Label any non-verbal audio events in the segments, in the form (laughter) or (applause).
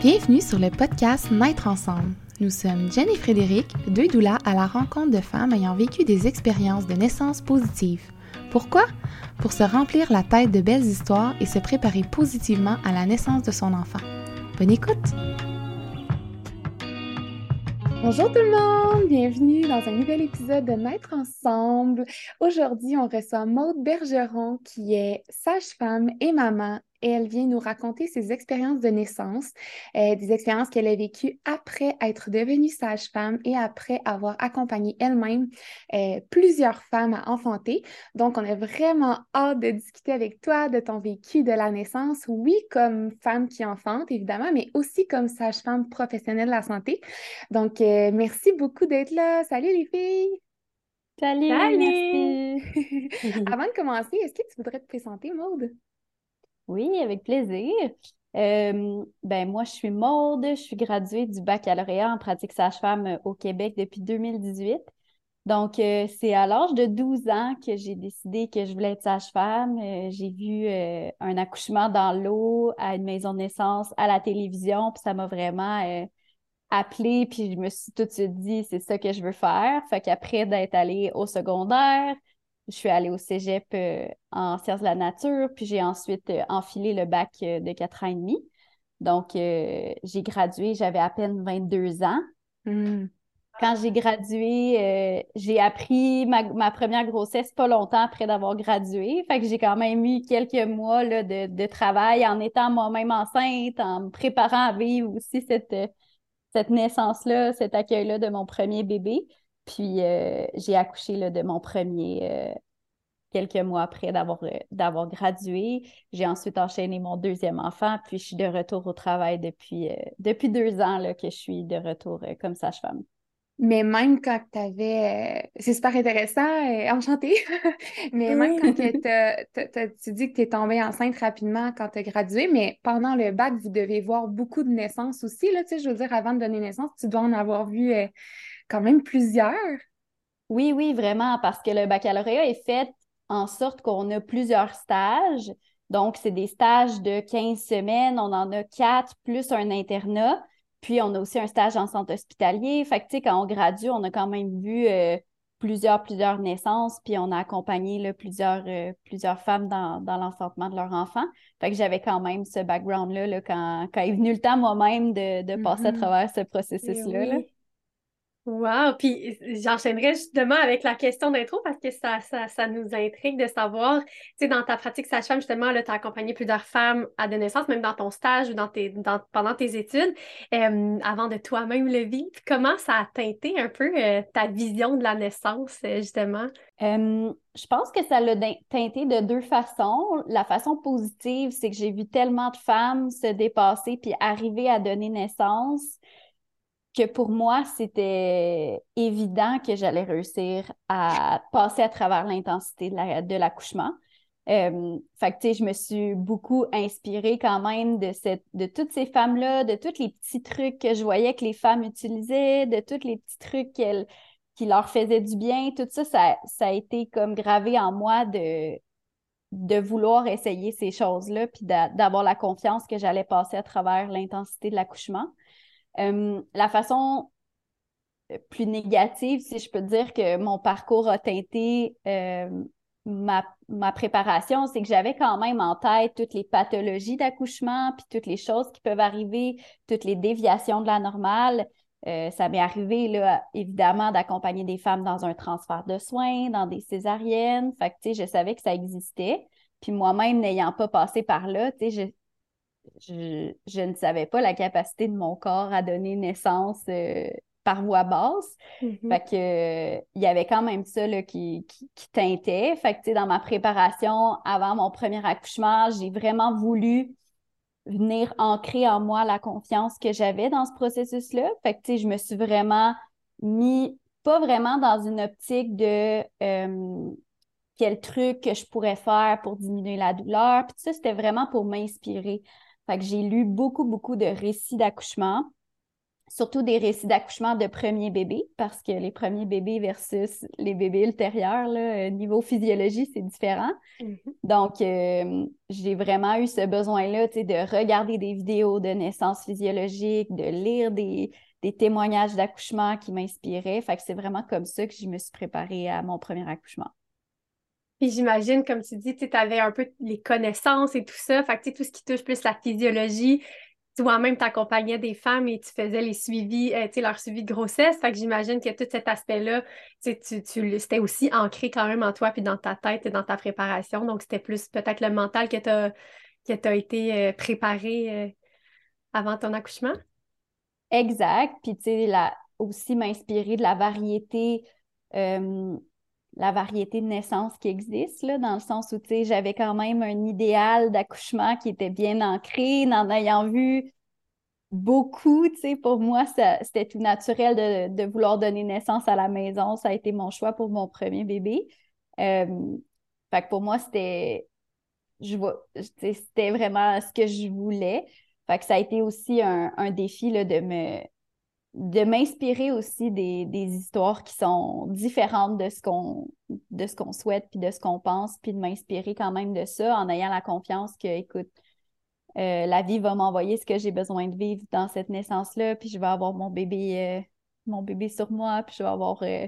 Bienvenue sur le podcast Naître ensemble. Nous sommes Jen et Frédéric, deux doulas à la rencontre de femmes ayant vécu des expériences de naissance positives. Pourquoi? Pour se remplir la tête de belles histoires et se préparer positivement à la naissance de son enfant. Bonne écoute! Bonjour tout le monde, bienvenue dans un nouvel épisode de Naître ensemble. Aujourd'hui, on reçoit Maude Bergeron qui est sage-femme et maman et elle vient nous raconter ses expériences de naissance, euh, des expériences qu'elle a vécues après être devenue sage-femme et après avoir accompagné elle-même euh, plusieurs femmes à enfanter. Donc, on a vraiment hâte de discuter avec toi de ton vécu de la naissance, oui, comme femme qui enfante, évidemment, mais aussi comme sage-femme professionnelle de la santé. Donc, euh, merci beaucoup d'être là. Salut les filles! Salut! Salut! (laughs) (laughs) Avant de commencer, est-ce que tu voudrais te présenter, Maude? Oui, avec plaisir. Euh, ben moi, je suis Maude, je suis graduée du baccalauréat en pratique sage-femme euh, au Québec depuis 2018. Donc, euh, c'est à l'âge de 12 ans que j'ai décidé que je voulais être sage-femme. j'ai vu un accouchement dans l'eau à une maison de naissance, à la télévision, puis ça m'a vraiment appelée, puis je me suis tout de suite dit, c'est ça que je veux faire. Fait qu'après d'être allée au secondaire, je suis allée au cégep euh, en sciences de la nature, puis j'ai ensuite euh, enfilé le bac euh, de quatre ans et demi. Donc, j'ai gradué, j'avais à peine 22 ans. Hmm. Quand j'ai gradué, j'ai appris ma, première grossesse pas longtemps après d'avoir gradué. Fait que j'ai quand même eu quelques mois là, de, de, travail en étant moi-même enceinte, en me préparant à vivre aussi cette, cette naissance-là, cet accueil-là de mon premier bébé. Puis euh, j'ai accouché là, de mon premier euh, quelques mois après d'avoir, euh, d'avoir gradué. J'ai ensuite enchaîné mon deuxième enfant, puis je suis de retour au travail depuis, depuis deux ans là, que je suis de retour comme sage-femme. Mais même quand tu avais. c'est super intéressant, enchantée. (laughs) mais même quand (laughs) tu dis que tu es tombée enceinte rapidement quand tu as gradué, mais pendant le bac, vous devez voir beaucoup de naissances aussi. Là, je veux dire, avant de donner naissance, tu dois en avoir vu quand même plusieurs. Oui, oui, vraiment, parce que le baccalauréat est fait en sorte qu'on a plusieurs stages. Donc, c'est des stages de 15 semaines, on en a quatre plus un internat. Puis, on a aussi un stage en centre hospitalier. Fait que, tu sais, quand on gradue, on a quand même vu euh, plusieurs, plusieurs naissances, puis on a accompagné plusieurs, euh, plusieurs femmes dans, l'enfantement de leur enfant. Fait que j'avais quand même ce background-là quand, quand est venu le temps moi-même de, passer à mm-hmm. travers ce processus-là. Là. Wow! Puis j'enchaînerai justement avec la question d'intro parce que ça, ça, nous intrigue de savoir, tu sais, dans ta pratique sage-femme, justement, tu as accompagné plusieurs femmes à des naissances, même dans ton stage ou dans tes, pendant tes études, euh, avant de toi-même le vivre. Comment ça a teinté un peu euh, ta vision de la naissance, euh, justement? je pense que ça l'a teinté de deux façons. La façon positive, c'est que j'ai vu tellement de femmes se dépasser puis arriver à donner naissance que pour moi, c'était évident que j'allais réussir à passer à travers l'intensité de l'accouchement. Euh, fait que, je me suis beaucoup inspirée quand même de, cette, de toutes ces femmes-là, de tous les petits trucs que je voyais que les femmes utilisaient, de tous les petits trucs qui leur faisaient du bien. Tout ça, ça, a été comme gravé en moi de, de vouloir essayer ces choses-là, puis d'avoir la confiance que j'allais passer à travers l'intensité de l'accouchement. Euh, la façon euh, plus négative, si je peux dire que mon parcours a teinté euh, ma, préparation, c'est que j'avais quand même en tête toutes les pathologies d'accouchement, puis toutes les choses qui peuvent arriver, toutes les déviations de la normale. ça m'est arrivé, là, évidemment, d'accompagner des femmes dans un transfert de soins, dans des césariennes. Fait que, je savais que ça existait. Puis moi-même, n'ayant pas passé par là, je, je, ne savais pas la capacité de mon corps à donner naissance euh, par voie basse. Mm-hmm. Fait que il y avait quand même ça qui, qui, teintait. Fait que dans ma préparation avant mon premier accouchement, j'ai vraiment voulu venir ancrer en moi la confiance que j'avais dans ce processus-là. Fait que je me suis vraiment mis pas vraiment dans une optique de euh, quel truc que je pourrais faire pour diminuer la douleur. Puis ça, c'était vraiment pour m'inspirer. Fait que j'ai lu beaucoup, beaucoup de récits d'accouchement. surtout des récits d'accouchement de premiers bébés, parce que les premiers bébés versus les bébés ultérieurs, là, euh, niveau physiologie, c'est différent. Mm-hmm. Donc, euh, j'ai vraiment eu ce besoin-là de regarder des vidéos de naissance physiologique, de lire des, des témoignages d'accouchement qui m'inspiraient. Fait que c'est vraiment comme ça que je me suis préparée à mon premier accouchement. Puis j'imagine, comme tu dis, tu avais un peu les connaissances et tout ça. Fait que tout ce qui touche plus la physiologie, toi-même t'accompagnais des femmes et tu faisais les suivis, euh, leur suivi de grossesse. Fait que j'imagine que tout cet aspect-là, tu, tu, c'était aussi ancré quand même en toi puis dans ta tête et dans ta préparation. Donc, c'était plus peut-être le mental que tu que été euh, préparé euh, avant ton accouchement. Exact. Puis, tu sais, aussi m'inspirer de la variété la variété de naissances qui existe, dans le sens où, j'avais quand même un idéal d'accouchement qui était bien ancré, en ayant vu beaucoup, pour moi, c'était tout naturel de, vouloir donner naissance à la maison. Ça a été mon choix pour mon premier bébé. Euh, fait que pour moi, c'était, c'était vraiment ce que je voulais. Fait que ça a été aussi un, un défi de me de m'inspirer aussi des, histoires qui sont différentes de ce qu'on de ce qu'on souhaite puis de ce qu'on pense puis de m'inspirer quand même de ça en ayant la confiance que écoute euh, la vie va m'envoyer ce que j'ai besoin de vivre dans cette naissance là puis je vais avoir mon bébé euh, mon bébé sur moi puis je vais avoir euh,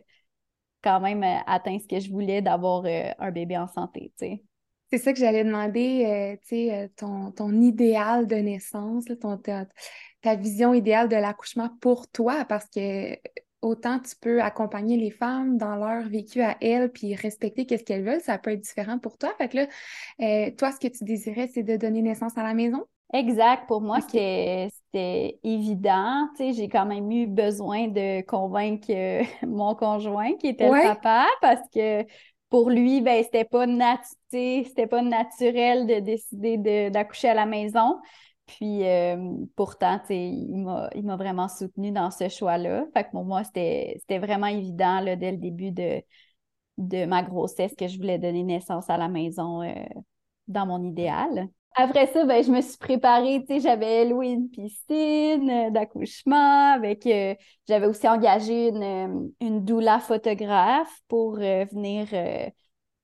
quand même atteint ce que je voulais d'avoir un bébé en santé tu sais. C'est ça que j'allais demander, tu sais, ton, ton idéal de naissance, ton, ta vision idéale de l'accouchement pour toi parce que autant tu peux accompagner les femmes dans leur vécu à elles puis respecter qu'est-ce qu'elles veulent, ça peut être différent pour toi. Fait que là, euh, toi, ce que tu désirais, c'est de donner naissance à la maison? Exact. Pour moi, c'était évident. Tu sais, j'ai quand même eu besoin de convaincre euh, (laughs) mon conjoint qui était le papa parce que pour lui, ben, c'était pas, c'était pas naturel de décider d'accoucher à la maison. Puis euh, pourtant, il m'a vraiment soutenu dans ce choix-là. Fait que pour moi, c'était vraiment évident là, dès le début de, de ma grossesse que je voulais donner naissance à la maison euh, dans mon idéal. Après ça, ben, je me suis préparée, j'avais loué une piscine euh, d'accouchement j'avais aussi engagé une, une doula photographe pour venir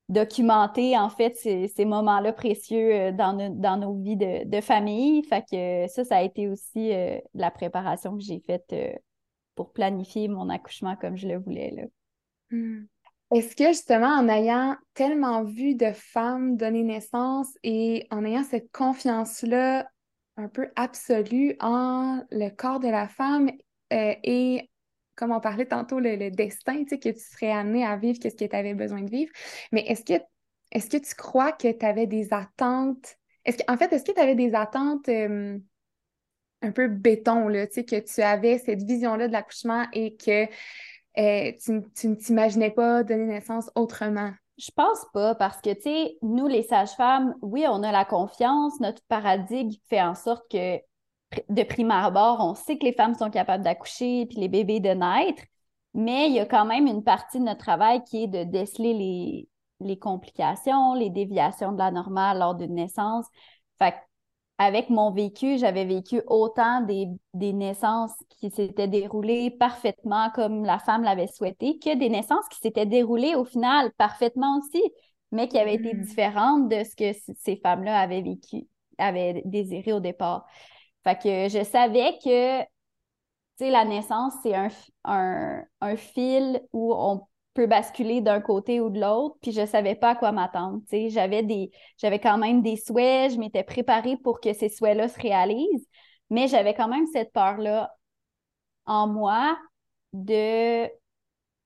documenter en fait ces, moments-là précieux euh, dans, dans, nos vies de, famille. Fait que ça, ça a été aussi euh, la préparation que j'ai faite euh, pour planifier mon accouchement comme je le voulais. Là. Hmm. Est-ce que justement, en ayant tellement vu de femmes donner naissance et en ayant cette confiance-là un peu absolue en le corps de la femme et comme on parlait tantôt, le, destin que tu serais amené à vivre, qu'est-ce que tu avais besoin de vivre. Mais est-ce que, est que tu crois que tu avais des attentes? En fait, est-ce que tu avais des attentes euh, un peu béton, là, que tu avais cette vision-là de l'accouchement et que euh, tu, ne t'imaginais pas donner naissance autrement? Je pense pas parce que, tu sais, nous, les sages-femmes, oui, on a la confiance, notre paradigme fait en sorte que de prime abord, on sait que les femmes sont capables d'accoucher puis les bébés de naître, mais il y a quand même une partie de notre travail qui est de déceler les, complications, les déviations de la normale lors d'une naissance. Fait avec mon vécu, j'avais vécu autant des, naissances qui s'étaient déroulées parfaitement comme la femme l'avait souhaité que des naissances qui s'étaient déroulées au final parfaitement aussi, mais qui avaient été mm. différentes de ce que ces femmes-là avaient vécu, avaient désiré au départ. Fait que je savais que, tu sais, la naissance, c'est un, fil où on peut basculer d'un côté ou de l'autre, puis je savais pas à quoi m'attendre. Tu sais, j'avais des, j'avais quand même des souhaits, je m'étais préparée pour que ces souhaits-là se réalisent, mais j'avais quand même cette peur-là en moi de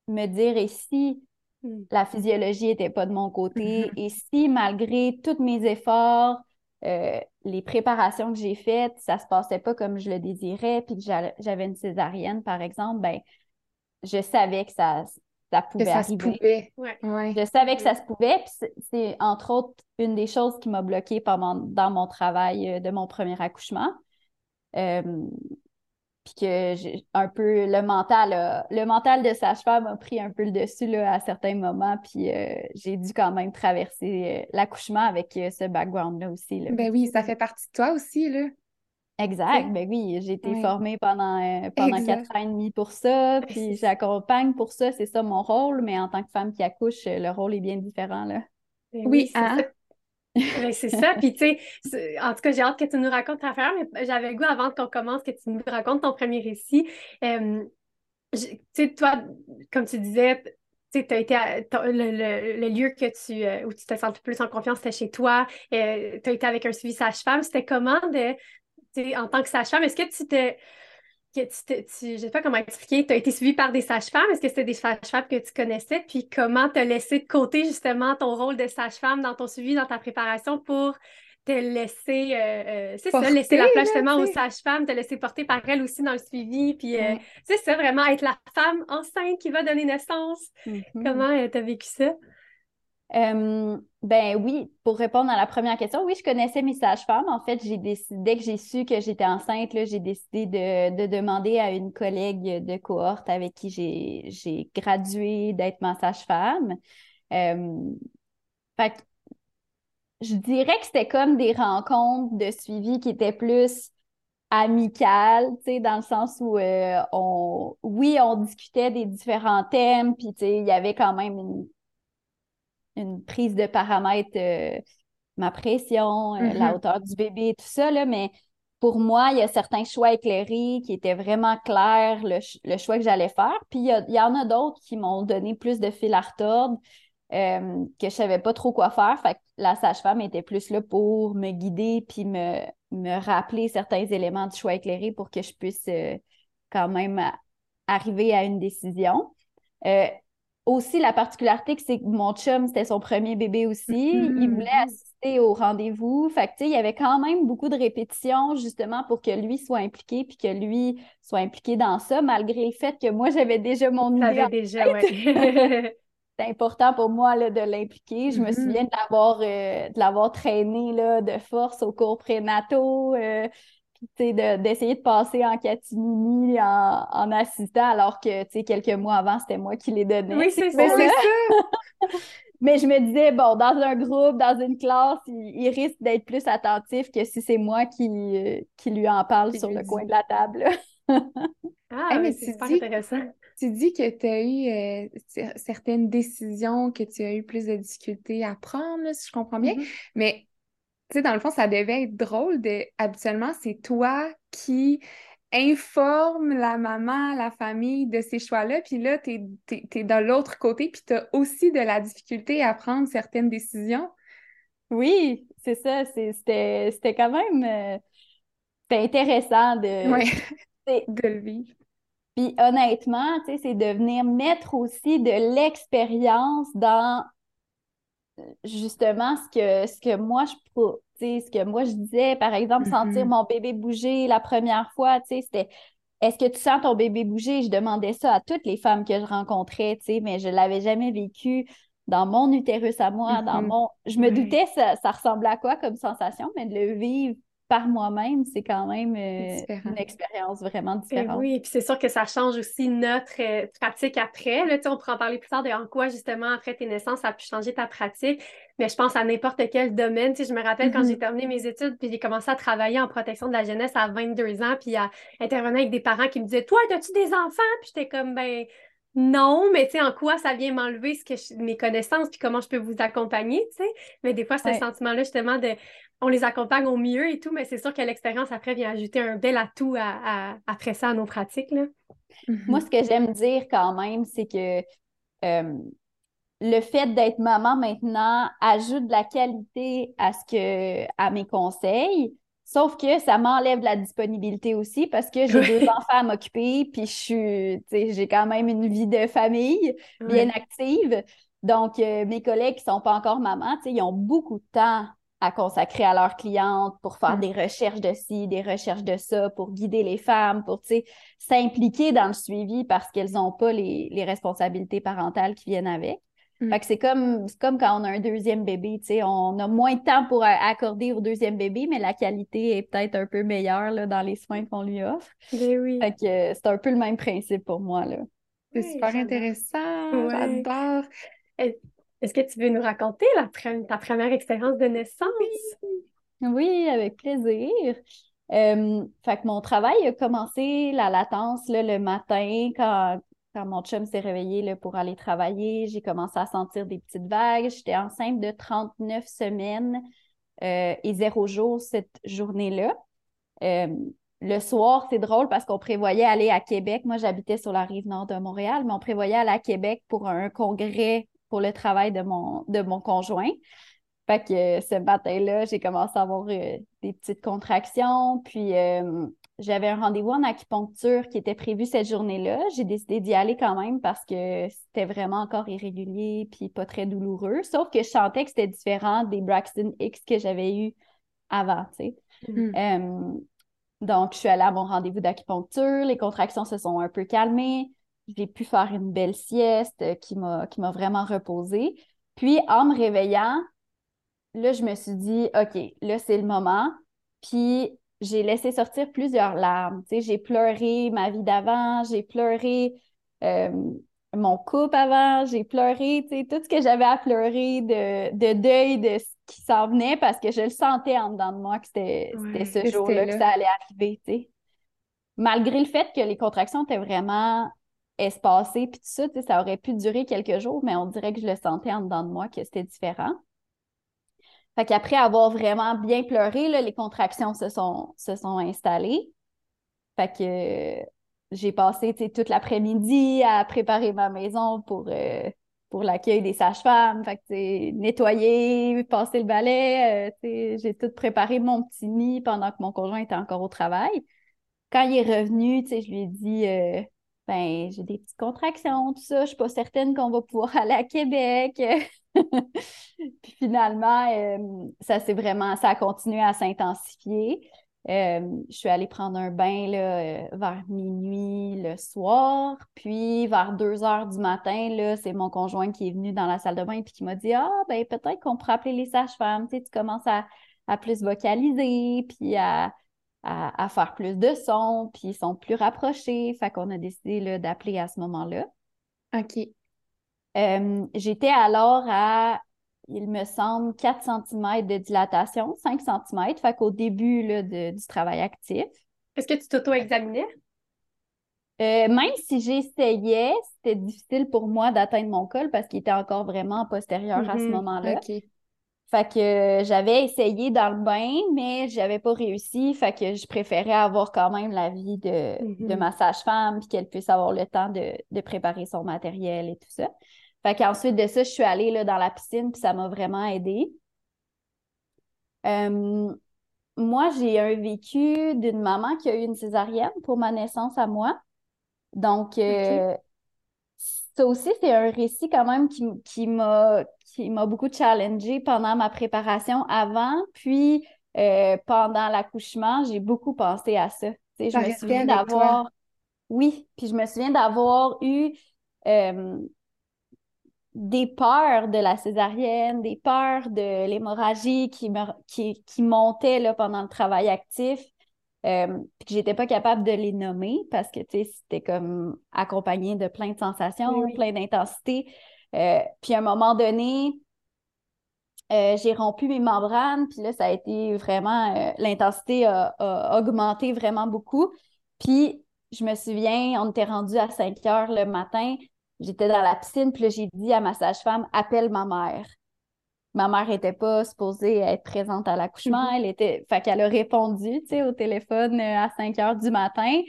me dire, et si hmm. la physiologie était pas de mon côté, (laughs) et si malgré tous mes efforts, euh, les préparations que j'ai faites, ça se passait pas comme je le désirais, puis que j'avais une césarienne, par exemple, ben, je savais que ça, ça pouvait que ça Se pouvait. Je savais que ça se pouvait, puis c'est entre autres une des choses qui m'a bloquée pendant, dans mon travail euh, de mon premier accouchement. Euh, puis que j'ai un peu le mental le mental de sage-femme a pris un peu le dessus là, à certains moments puis euh, j'ai dû quand même traverser euh, l'accouchement avec euh, ce background là aussi là. ben oui ça fait partie de toi aussi là. Exact, ben oui, j'ai été formée pendant, euh, pendant quatre ans et demi pour ça, puis j'accompagne pour ça, c'est ça mon rôle, mais en tant que femme qui accouche, le rôle est bien différent, là. Ben oui, hein? Ben, c'est ça. Puis, tu sais, en tout cas, j'ai hâte que tu nous racontes ta affaire, mais j'avais le goût, avant qu'on commence, que tu nous racontes ton premier récit. tu sais, toi, comme tu disais, tu as été le, lieu que tu, euh, où tu te sens plus en confiance, c'était chez toi. Euh, tu as été avec un suivi sage-femme. C'était comment en tant que sage-femme, est-ce que tu te. Que tu, je sais pas comment expliquer, tu as été suivi par des sages-femmes. Est-ce que c'était des sages-femmes que tu connaissais? Puis comment te laissé de côté justement ton rôle de sage-femme dans ton suivi, dans ta préparation pour te laisser, euh, c'est ça, laisser la place justement aux sages-femmes, te laisser porter par elles aussi dans le suivi. Puis c'est ça, vraiment être la femme enceinte qui va donner naissance. Mm-hmm. Comment tu as vécu ça? Ben oui, pour répondre à la première question, oui, je connaissais mes sages-femmes. En fait, j'ai décidé, dès que j'ai su que j'étais enceinte, j'ai décidé de, demander à une collègue de cohorte avec qui j'ai gradué d'être ma sage-femme. fait je dirais que c'était comme des rencontres de suivi qui étaient plus amicales, tu sais, dans le sens où euh, on, oui, on discutait des différents thèmes, puis tu sais, il y avait quand même une une prise de paramètres, euh, ma pression, euh, la mm-hmm. hauteur du bébé, tout ça, là, mais pour moi, il y a certains choix éclairés qui étaient vraiment clairs, le, choix que j'allais faire. Puis il y, en a d'autres qui m'ont donné plus de fil à retordre, euh, que je savais pas trop quoi faire. Fait que la sage-femme était plus là pour me guider puis me, me rappeler certains éléments du choix éclairé pour que je puisse quand même arriver à une décision aussi, la particularité, c'est que mon chum, c'était son premier bébé aussi. Il mm-hmm. voulait assister au rendez-vous. Fait que, il y avait quand même beaucoup de répétitions, justement, pour que lui soit impliqué, puis que lui soit impliqué dans ça, malgré le fait que moi, j'avais déjà mon idée. déjà, (laughs) c'est important pour moi là, de l'impliquer. Je me mm-hmm. souviens de l'avoir, euh, de l'avoir traîné là, de force au cours prénataux. Euh, d'essayer de, passer en catimini en, en assistant, alors que quelques mois avant, c'était moi qui les donnais. Oui, c'est ça. (laughs) Mais je me disais, bon, dans un groupe, dans une classe, il, risque d'être plus attentif que si c'est moi qui, euh, qui lui en parle sur le coin de la table. ah, mais c'est super intéressant. Tu dis que tu as eu euh, certaines décisions que tu as eu plus de difficultés à prendre, si je comprends bien. Mm-hmm. Mais tu sais, dans le fond, ça devait être drôle de. Habituellement, c'est toi qui informe la maman, la famille de ces choix-là, puis là, tu es, l'autre côté, puis tu as aussi de la difficulté à prendre certaines décisions. Oui, c'est ça. C'était quand même euh, intéressant de, (laughs) de le vivre. Puis honnêtement, c'est de venir mettre aussi de l'expérience dans justement ce que, ce que moi je ce que moi je disais, par exemple, sentir mm-hmm. mon bébé bouger la première fois, c'était est-ce que tu sens ton bébé bouger? Je demandais ça à toutes les femmes que je rencontrais, mais je ne l'avais jamais vécu dans mon utérus à moi, dans mm-hmm. mon. Je me doutais ça, ça ressemblait à quoi comme sensation, mais de le vivre par moi-même, c'est quand même euh, une expérience vraiment eh différente. oui, et puis c'est sûr que ça change aussi notre euh, pratique après. Là, on pourra en parler plus tard de en quoi, justement, après tes naissances, ça a pu changer ta pratique. Mais je pense à n'importe quel domaine. je me rappelle quand j'ai mm-hmm. terminé mes études, puis j'ai commencé à travailler en protection de la jeunesse à 22 ans, puis à intervenir avec des parents qui me disaient Toi, as-tu des enfants? Puis j'étais comme, ben, non, mais tu sais, en quoi ça vient m'enlever ce que mes connaissances, puis comment je peux vous accompagner, tu sais? Mais des fois, ce sentiment-là, justement, de on les accompagne au mieux et tout, mais c'est sûr que l'expérience après vient ajouter un bel atout à, après ça à nos pratiques. Là. Moi, mm-hmm. ce que j'aime dire quand même, c'est que euh, le fait d'être maman maintenant ajoute de la qualité à ce que à mes conseils. Sauf que ça m'enlève de la disponibilité aussi parce que j'ai deux enfants à m'occuper, puis je suis, j'ai quand même une vie de famille bien active. Donc, euh, mes collègues qui ne sont pas encore mamans, ils ont beaucoup de temps à consacrer à leurs clientes pour faire des recherches de ci, des recherches de ça, pour guider les femmes, pour s'impliquer dans le suivi parce qu'elles n'ont pas les, les, responsabilités parentales qui viennent avec. Mm. Fait que c'est comme, comme quand on a un deuxième bébé, on a moins de temps pour accorder au deuxième bébé, mais la qualité est peut-être un peu meilleure là, dans les soins qu'on lui offre. Ben oui. Fait que c'est un peu le même principe pour moi. Là. C'est super intéressant, j'adore. Est-ce que tu veux nous raconter la ta première expérience de naissance? Oui, avec plaisir. Euh, fait que mon travail a commencé, la latence, là, le matin, quand, quand mon chum s'est réveillé là, pour aller travailler. J'ai commencé à sentir des petites vagues. J'étais enceinte de 39 semaines euh, et zéro jour cette journée-là. Euh, le soir, c'est drôle parce qu'on prévoyait aller à Québec. Moi, j'habitais sur la rive nord de Montréal, mais on prévoyait aller à Québec pour un congrès pour le travail de mon, conjoint. Fait que euh, ce matin-là, j'ai commencé à avoir des petites contractions. Puis j'avais un rendez-vous en acupuncture qui était prévu cette journée-là. J'ai décidé d'y aller quand même parce que c'était vraiment encore irrégulier puis pas très douloureux. Sauf que je sentais que c'était différent des Braxton X que j'avais eu avant, tu sais. Mm. donc, je suis allée à mon rendez-vous d'acupuncture. Les contractions se sont un peu calmées. J'ai pu faire une belle sieste qui m'a vraiment reposée. Puis, en me réveillant, là, je me suis dit, OK, là, c'est le moment. Puis, j'ai laissé sortir plusieurs larmes. Tu sais, j'ai pleuré ma vie d'avant, j'ai pleuré euh, mon couple avant, j'ai pleuré, tu sais, tout ce que j'avais à pleurer de, de, deuil de ce qui s'en venait parce que je le sentais en dedans de moi que c'était ce jour-là que ça allait arriver, tu sais. Malgré le fait que les contractions étaient vraiment espacées, puis tout ça, ça aurait pu durer quelques jours, mais on dirait que je le sentais en dedans de moi que c'était différent. Fait qu'après avoir vraiment bien pleuré, les contractions se sont, installées. Fait que j'ai passé toute l'après-midi à préparer ma maison pour, euh, l'accueil des sages-femmes. Fait que nettoyer, passer le balai. Euh, j'ai tout préparé mon petit nid pendant que mon conjoint était encore au travail. Quand il est revenu, je lui ai dit euh, ben, j'ai des petites contractions, tout ça. Je suis pas certaine qu'on va pouvoir (laughs) aller à Québec. (laughs) puis finalement, euh, ça s'est vraiment, ça a continué à s'intensifier. Euh, je suis allée prendre un bain là, euh, vers minuit le soir, puis vers 2 heures du matin, c'est mon conjoint qui est venu dans la salle de bain et qui m'a dit Ah, ben peut-être qu'on pourrait appeler les sages-femmes, tu, sais, tu commences à, à, plus vocaliser, puis à, à, faire plus de sons, puis ils sont plus rapprochés. Fait qu'on a décidé d'appeler à ce moment-là. OK. Euh, j'étais alors à, il me semble, 4 cm de dilatation, 5 cm, fait qu'au début là, du travail actif. Est-ce que tu t'auto-examinais? Euh, même si j'essayais, c'était difficile pour moi d'atteindre mon col parce qu'il était encore vraiment postérieur à ce mm-hmm. moment-là. Fait que j'avais essayé dans le bain, mais j'avais pas réussi. Fait que je préférais avoir quand même l'avis de, de mm-hmm. ma sage-femme, puis qu'elle puisse avoir le temps de, préparer son matériel et tout ça. Fait qu'ensuite de ça, je suis allée là, dans la piscine, puis ça m'a vraiment aidée. Euh, moi, j'ai un vécu d'une maman qui a eu une césarienne pour ma naissance à moi. Donc, euh, ça aussi, c'est un récit quand même qui, qui m'a beaucoup challengé pendant ma préparation avant, puis euh, pendant l'accouchement, j'ai beaucoup pensé à ça. je me souviens d'avoir. Oui, puis je me souviens d'avoir eu euh, des peurs de la césarienne, des peurs de l'hémorragie qui, me, qui, qui montaient là, pendant le travail actif. Euh, puis que j'étais pas capable de les nommer parce que, c'était comme accompagné de plein de sensations, plein d'intensité. Euh, puis à un moment donné, euh, j'ai rompu mes membranes, puis là, ça a été vraiment, l'intensité a, augmenté vraiment beaucoup. Puis je me souviens, on était rendu à 5 heures le matin, j'étais dans la piscine, puis là, j'ai dit à ma sage-femme, appelle ma mère ma mère n'était pas supposée être présente à l'accouchement. Mm-hmm. Elle était. Fait qu'elle a répondu, tu sais, au téléphone euh, à 5 heures du matin.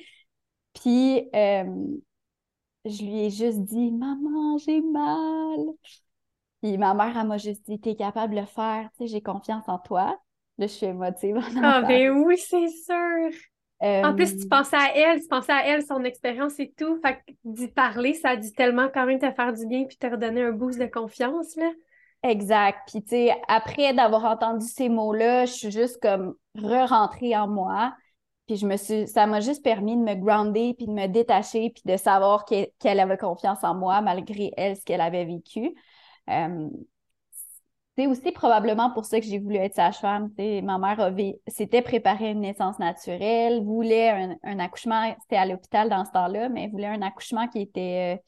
Puis euh, je lui ai juste dit Maman, j'ai mal. Puis ma mère, elle m'a juste dit T'es capable de le faire, tu sais, j'ai confiance en toi. Là, je suis émotive. Ah, ben oui, c'est sûr. En plus, tu euh, pensais à elle, tu pensais à elle, son expérience et tout. Fait que d'y parler, ça a dû tellement quand même te faire du bien puis te redonner un boost de confiance, là. Exact. Puis, tu sais, après d'avoir entendu ces mots-là, je suis juste comme re-rentrée en moi. Puis, je me suis, ça m'a juste permis de me grounder, puis de me détacher, puis de savoir qu'elle avait confiance en moi, malgré elle, ce qu'elle avait vécu. Euh, c'est aussi probablement pour ça que j'ai voulu être sage-femme. Ma mère s'était préparée une naissance naturelle, voulait un, accouchement, c'était à l'hôpital dans ce temps-là, mais voulait un accouchement qui était euh,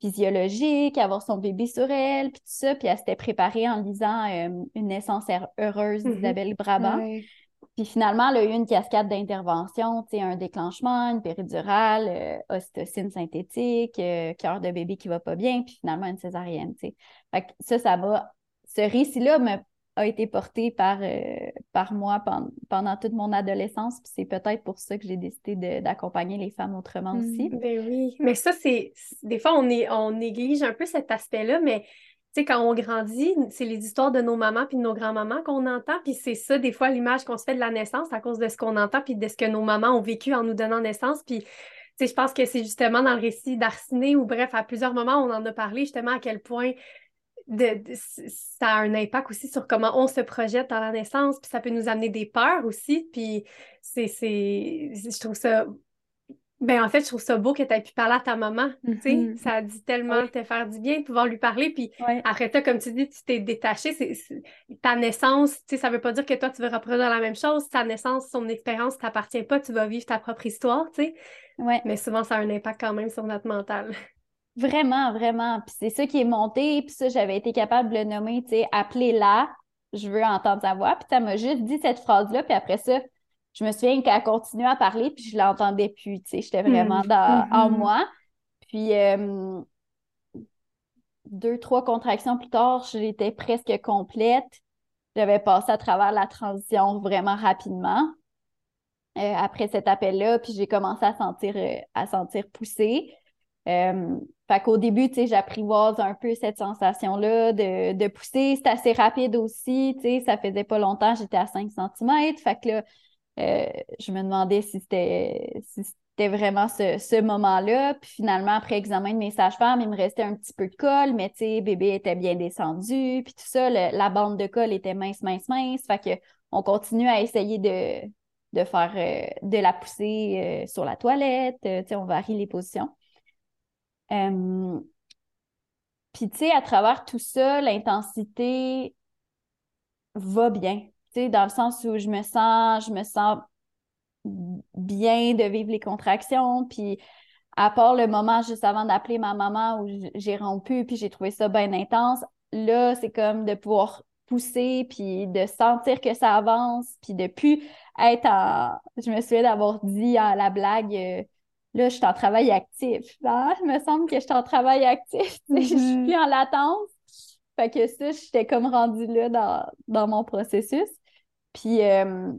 physiologique, avoir son bébé sur elle, puis tout ça. Puis elle s'était préparée en lisant euh, Une naissance heureuse mm-hmm. d'Isabelle Brabant. Puis finalement, elle a eu une cascade d'interventions, un déclenchement, une péridurale, euh, synthétique, euh, cœur de bébé qui va pas bien, puis finalement une césarienne. Fait que ça, ça va. Ce récit-là a été porté par, euh, par moi pendant, toute mon adolescence, puis c'est peut-être pour ça que j'ai décidé d'accompagner les femmes autrement aussi. Ben oui, mais ça, c'est. Des fois, on, est, on néglige un peu cet aspect-là, mais sais, quand on grandit, c'est les histoires de nos mamans puis de nos grands-mamans qu'on entend, puis c'est ça, des fois, l'image qu'on se fait de la naissance à cause de ce qu'on entend puis de ce que nos mamans ont vécu en nous donnant naissance. Puis, tu sais, je pense que c'est justement dans le récit d'Arciné, ou bref, à plusieurs moments, on en a parlé justement à quel point de, ça a un impact aussi sur comment on se projette dans la naissance, puis ça peut nous amener des peurs aussi, puis c'est, je trouve ça ben en fait, je trouve ça beau que tu aies pu parler à ta maman. tu sais, mm-hmm. Ça a dit tellement te faire du bien de pouvoir lui parler. Puis après toi, comme tu dis, tu t'es détaché. C'est, ta naissance, tu sais, ça veut pas dire que toi, tu veux reproduire la même chose. Ta naissance, son expérience, t'appartient pas. Tu vas vivre ta propre histoire, tu sais. Ouais. Mais souvent, ça a un impact quand même sur notre mental. Vraiment, vraiment. Puis c'est ça qui est monté. Puis ça, j'avais été capable de le nommer, tu sais, appelez-la. Je veux entendre sa voix. Puis ça m'a juste dit cette phrase-là. Puis après ça, je me souviens qu'elle continuait à parler, puis je l'entendais plus, tu sais, j'étais vraiment hmm. dans, en mm-hmm. moi. Puis euh, deux, trois contractions plus tard, j'étais presque complète. J'avais passé à travers la transition vraiment rapidement euh, après cet appel-là, puis j'ai commencé à sentir, euh, à sentir pousser. Fait qu'au début, tu sais, j'apprivoise un peu cette sensation-là de, de pousser. C'est assez rapide aussi, tu ça faisait pas longtemps, j'étais à 5 cm. Fait que là, euh, je me demandais si c'était c'était vraiment ce, moment-là. Puis finalement, après examen de mes sages-femmes, il me restait un petit peu de colle, mais tu sais, bébé était bien descendu, puis tout ça, la bande de colle était mince, mince, mince. Fait on continue à essayer de, de faire euh, de la pousser euh, sur la toilette, on varie les positions. Puis tu sais, à travers tout ça, l'intensité va bien. Dans le sens où je me sens, je me sens bien de vivre les contractions, puis à part le moment juste avant d'appeler ma maman où j'ai rompu, puis j'ai trouvé ça bien intense, là, c'est comme de pouvoir pousser, puis de sentir que ça avance, puis de plus être en... Je me souviens d'avoir dit à la blague, euh, là, je suis en travail actif. Il me semble que je suis en travail actif, (laughs) je suis mm-hmm. plus en latence. Fait que ça, j'étais comme rendue là dans, dans mon processus. Puis euh,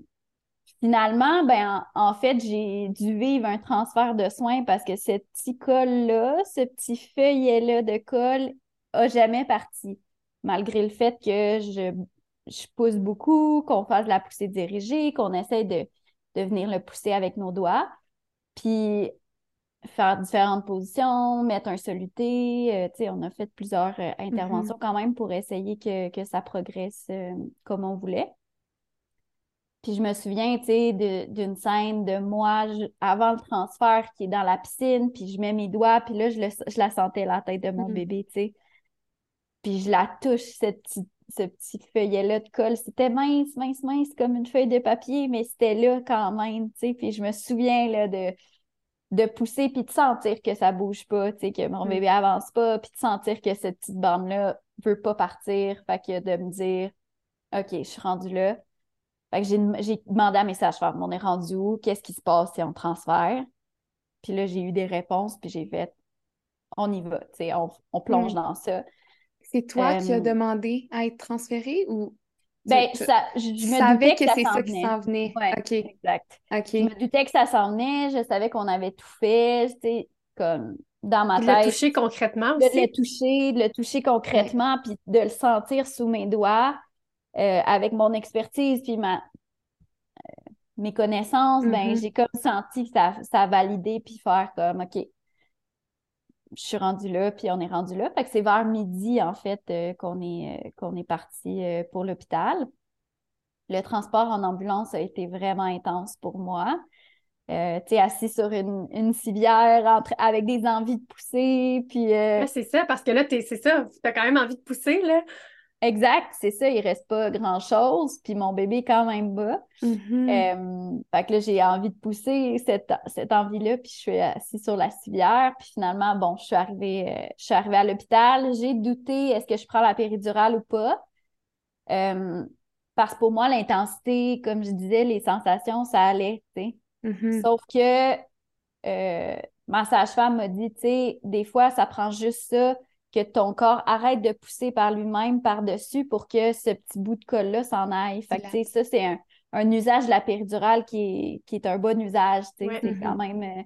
finalement, ben, en, fait, j'ai dû vivre un transfert de soins parce que ce petit col-là, ce petit feuillet-là de col, a jamais parti. Malgré le fait que je, je pousse beaucoup, qu'on fasse la poussée dirigée, qu'on essaie de, de venir le pousser avec nos doigts. Puis faire différentes positions, mettre un soluté. Euh, on a fait plusieurs euh, interventions mm-hmm. quand même pour essayer que, que ça progresse comme on voulait. Puis je me souviens, tu sais, d'une scène de moi avant le transfert qui est dans la piscine, puis je mets mes doigts, puis là, je, la sentais la tête de mon mm-hmm. bébé, tu sais. Puis je la touche, cette ce petit feuillet-là de colle. C'était mince, mince, mince, comme une feuille de papier, mais c'était là quand même, tu sais. Puis je me souviens, là, de, de pousser, puis de sentir que ça bouge pas, tu sais, que mon mm. bébé avance pas, puis de sentir que cette petite bande-là veut pas partir. Fait que de me dire, OK, je suis rendue là j'ai demandé à mes sages-femmes, on est rendu où? Qu'est-ce qui se passe si on transfère? Puis là, j'ai eu des réponses, puis j'ai fait, on y va, on, on plonge mm. dans ça. C'est toi qui as demandé à être transféré ou ben, ça, je, me savais que, c'est ça qui s'en venait. OK. Exact. Je me doutais que ça s'en venait, je savais qu'on avait tout fait, sais, comme dans ma tête. De le toucher concrètement aussi. De le toucher, de le toucher concrètement, puis de le sentir sous mes doigts. Euh, avec mon expertise puis ma, euh, mes connaissances, ben, mm-hmm. j'ai comme senti que ça, ça a validé puis faire comme OK, je suis rendue là, puis on est rendu là. Fait que c'est vers midi, en fait, euh, qu'on est, qu'on est parti pour l'hôpital. Le transport en ambulance a été vraiment intense pour moi. tu es assis sur une, une civière entre, avec des envies de pousser, puis... c'est ça, parce que là, c'est ça, tu as quand même envie de pousser, là. Exact, c'est ça, il reste pas grand-chose, puis mon bébé est quand même bas. Mm-hmm. Euh, fait que là, j'ai envie de pousser cette, cette envie-là, puis je suis assise sur la civière, puis finalement, bon, je suis arrivée, euh, je suis arrivée à l'hôpital, j'ai douté, est-ce que je prends la péridurale ou pas? Euh, Parce que pour moi, l'intensité, comme je disais, les sensations, ça allait, tu sais. Mhm. Sauf que euh, ma sage-femme m'a dit, tu sais, des fois, ça prend juste ça, que ton corps arrête de pousser par lui-même par-dessus pour que ce petit bout de colle-là s'en aille. Fait que, ça, c'est un, un usage de la péridurale qui est, qui est un bon usage. Ouais. C'est quand Mhm. même, euh,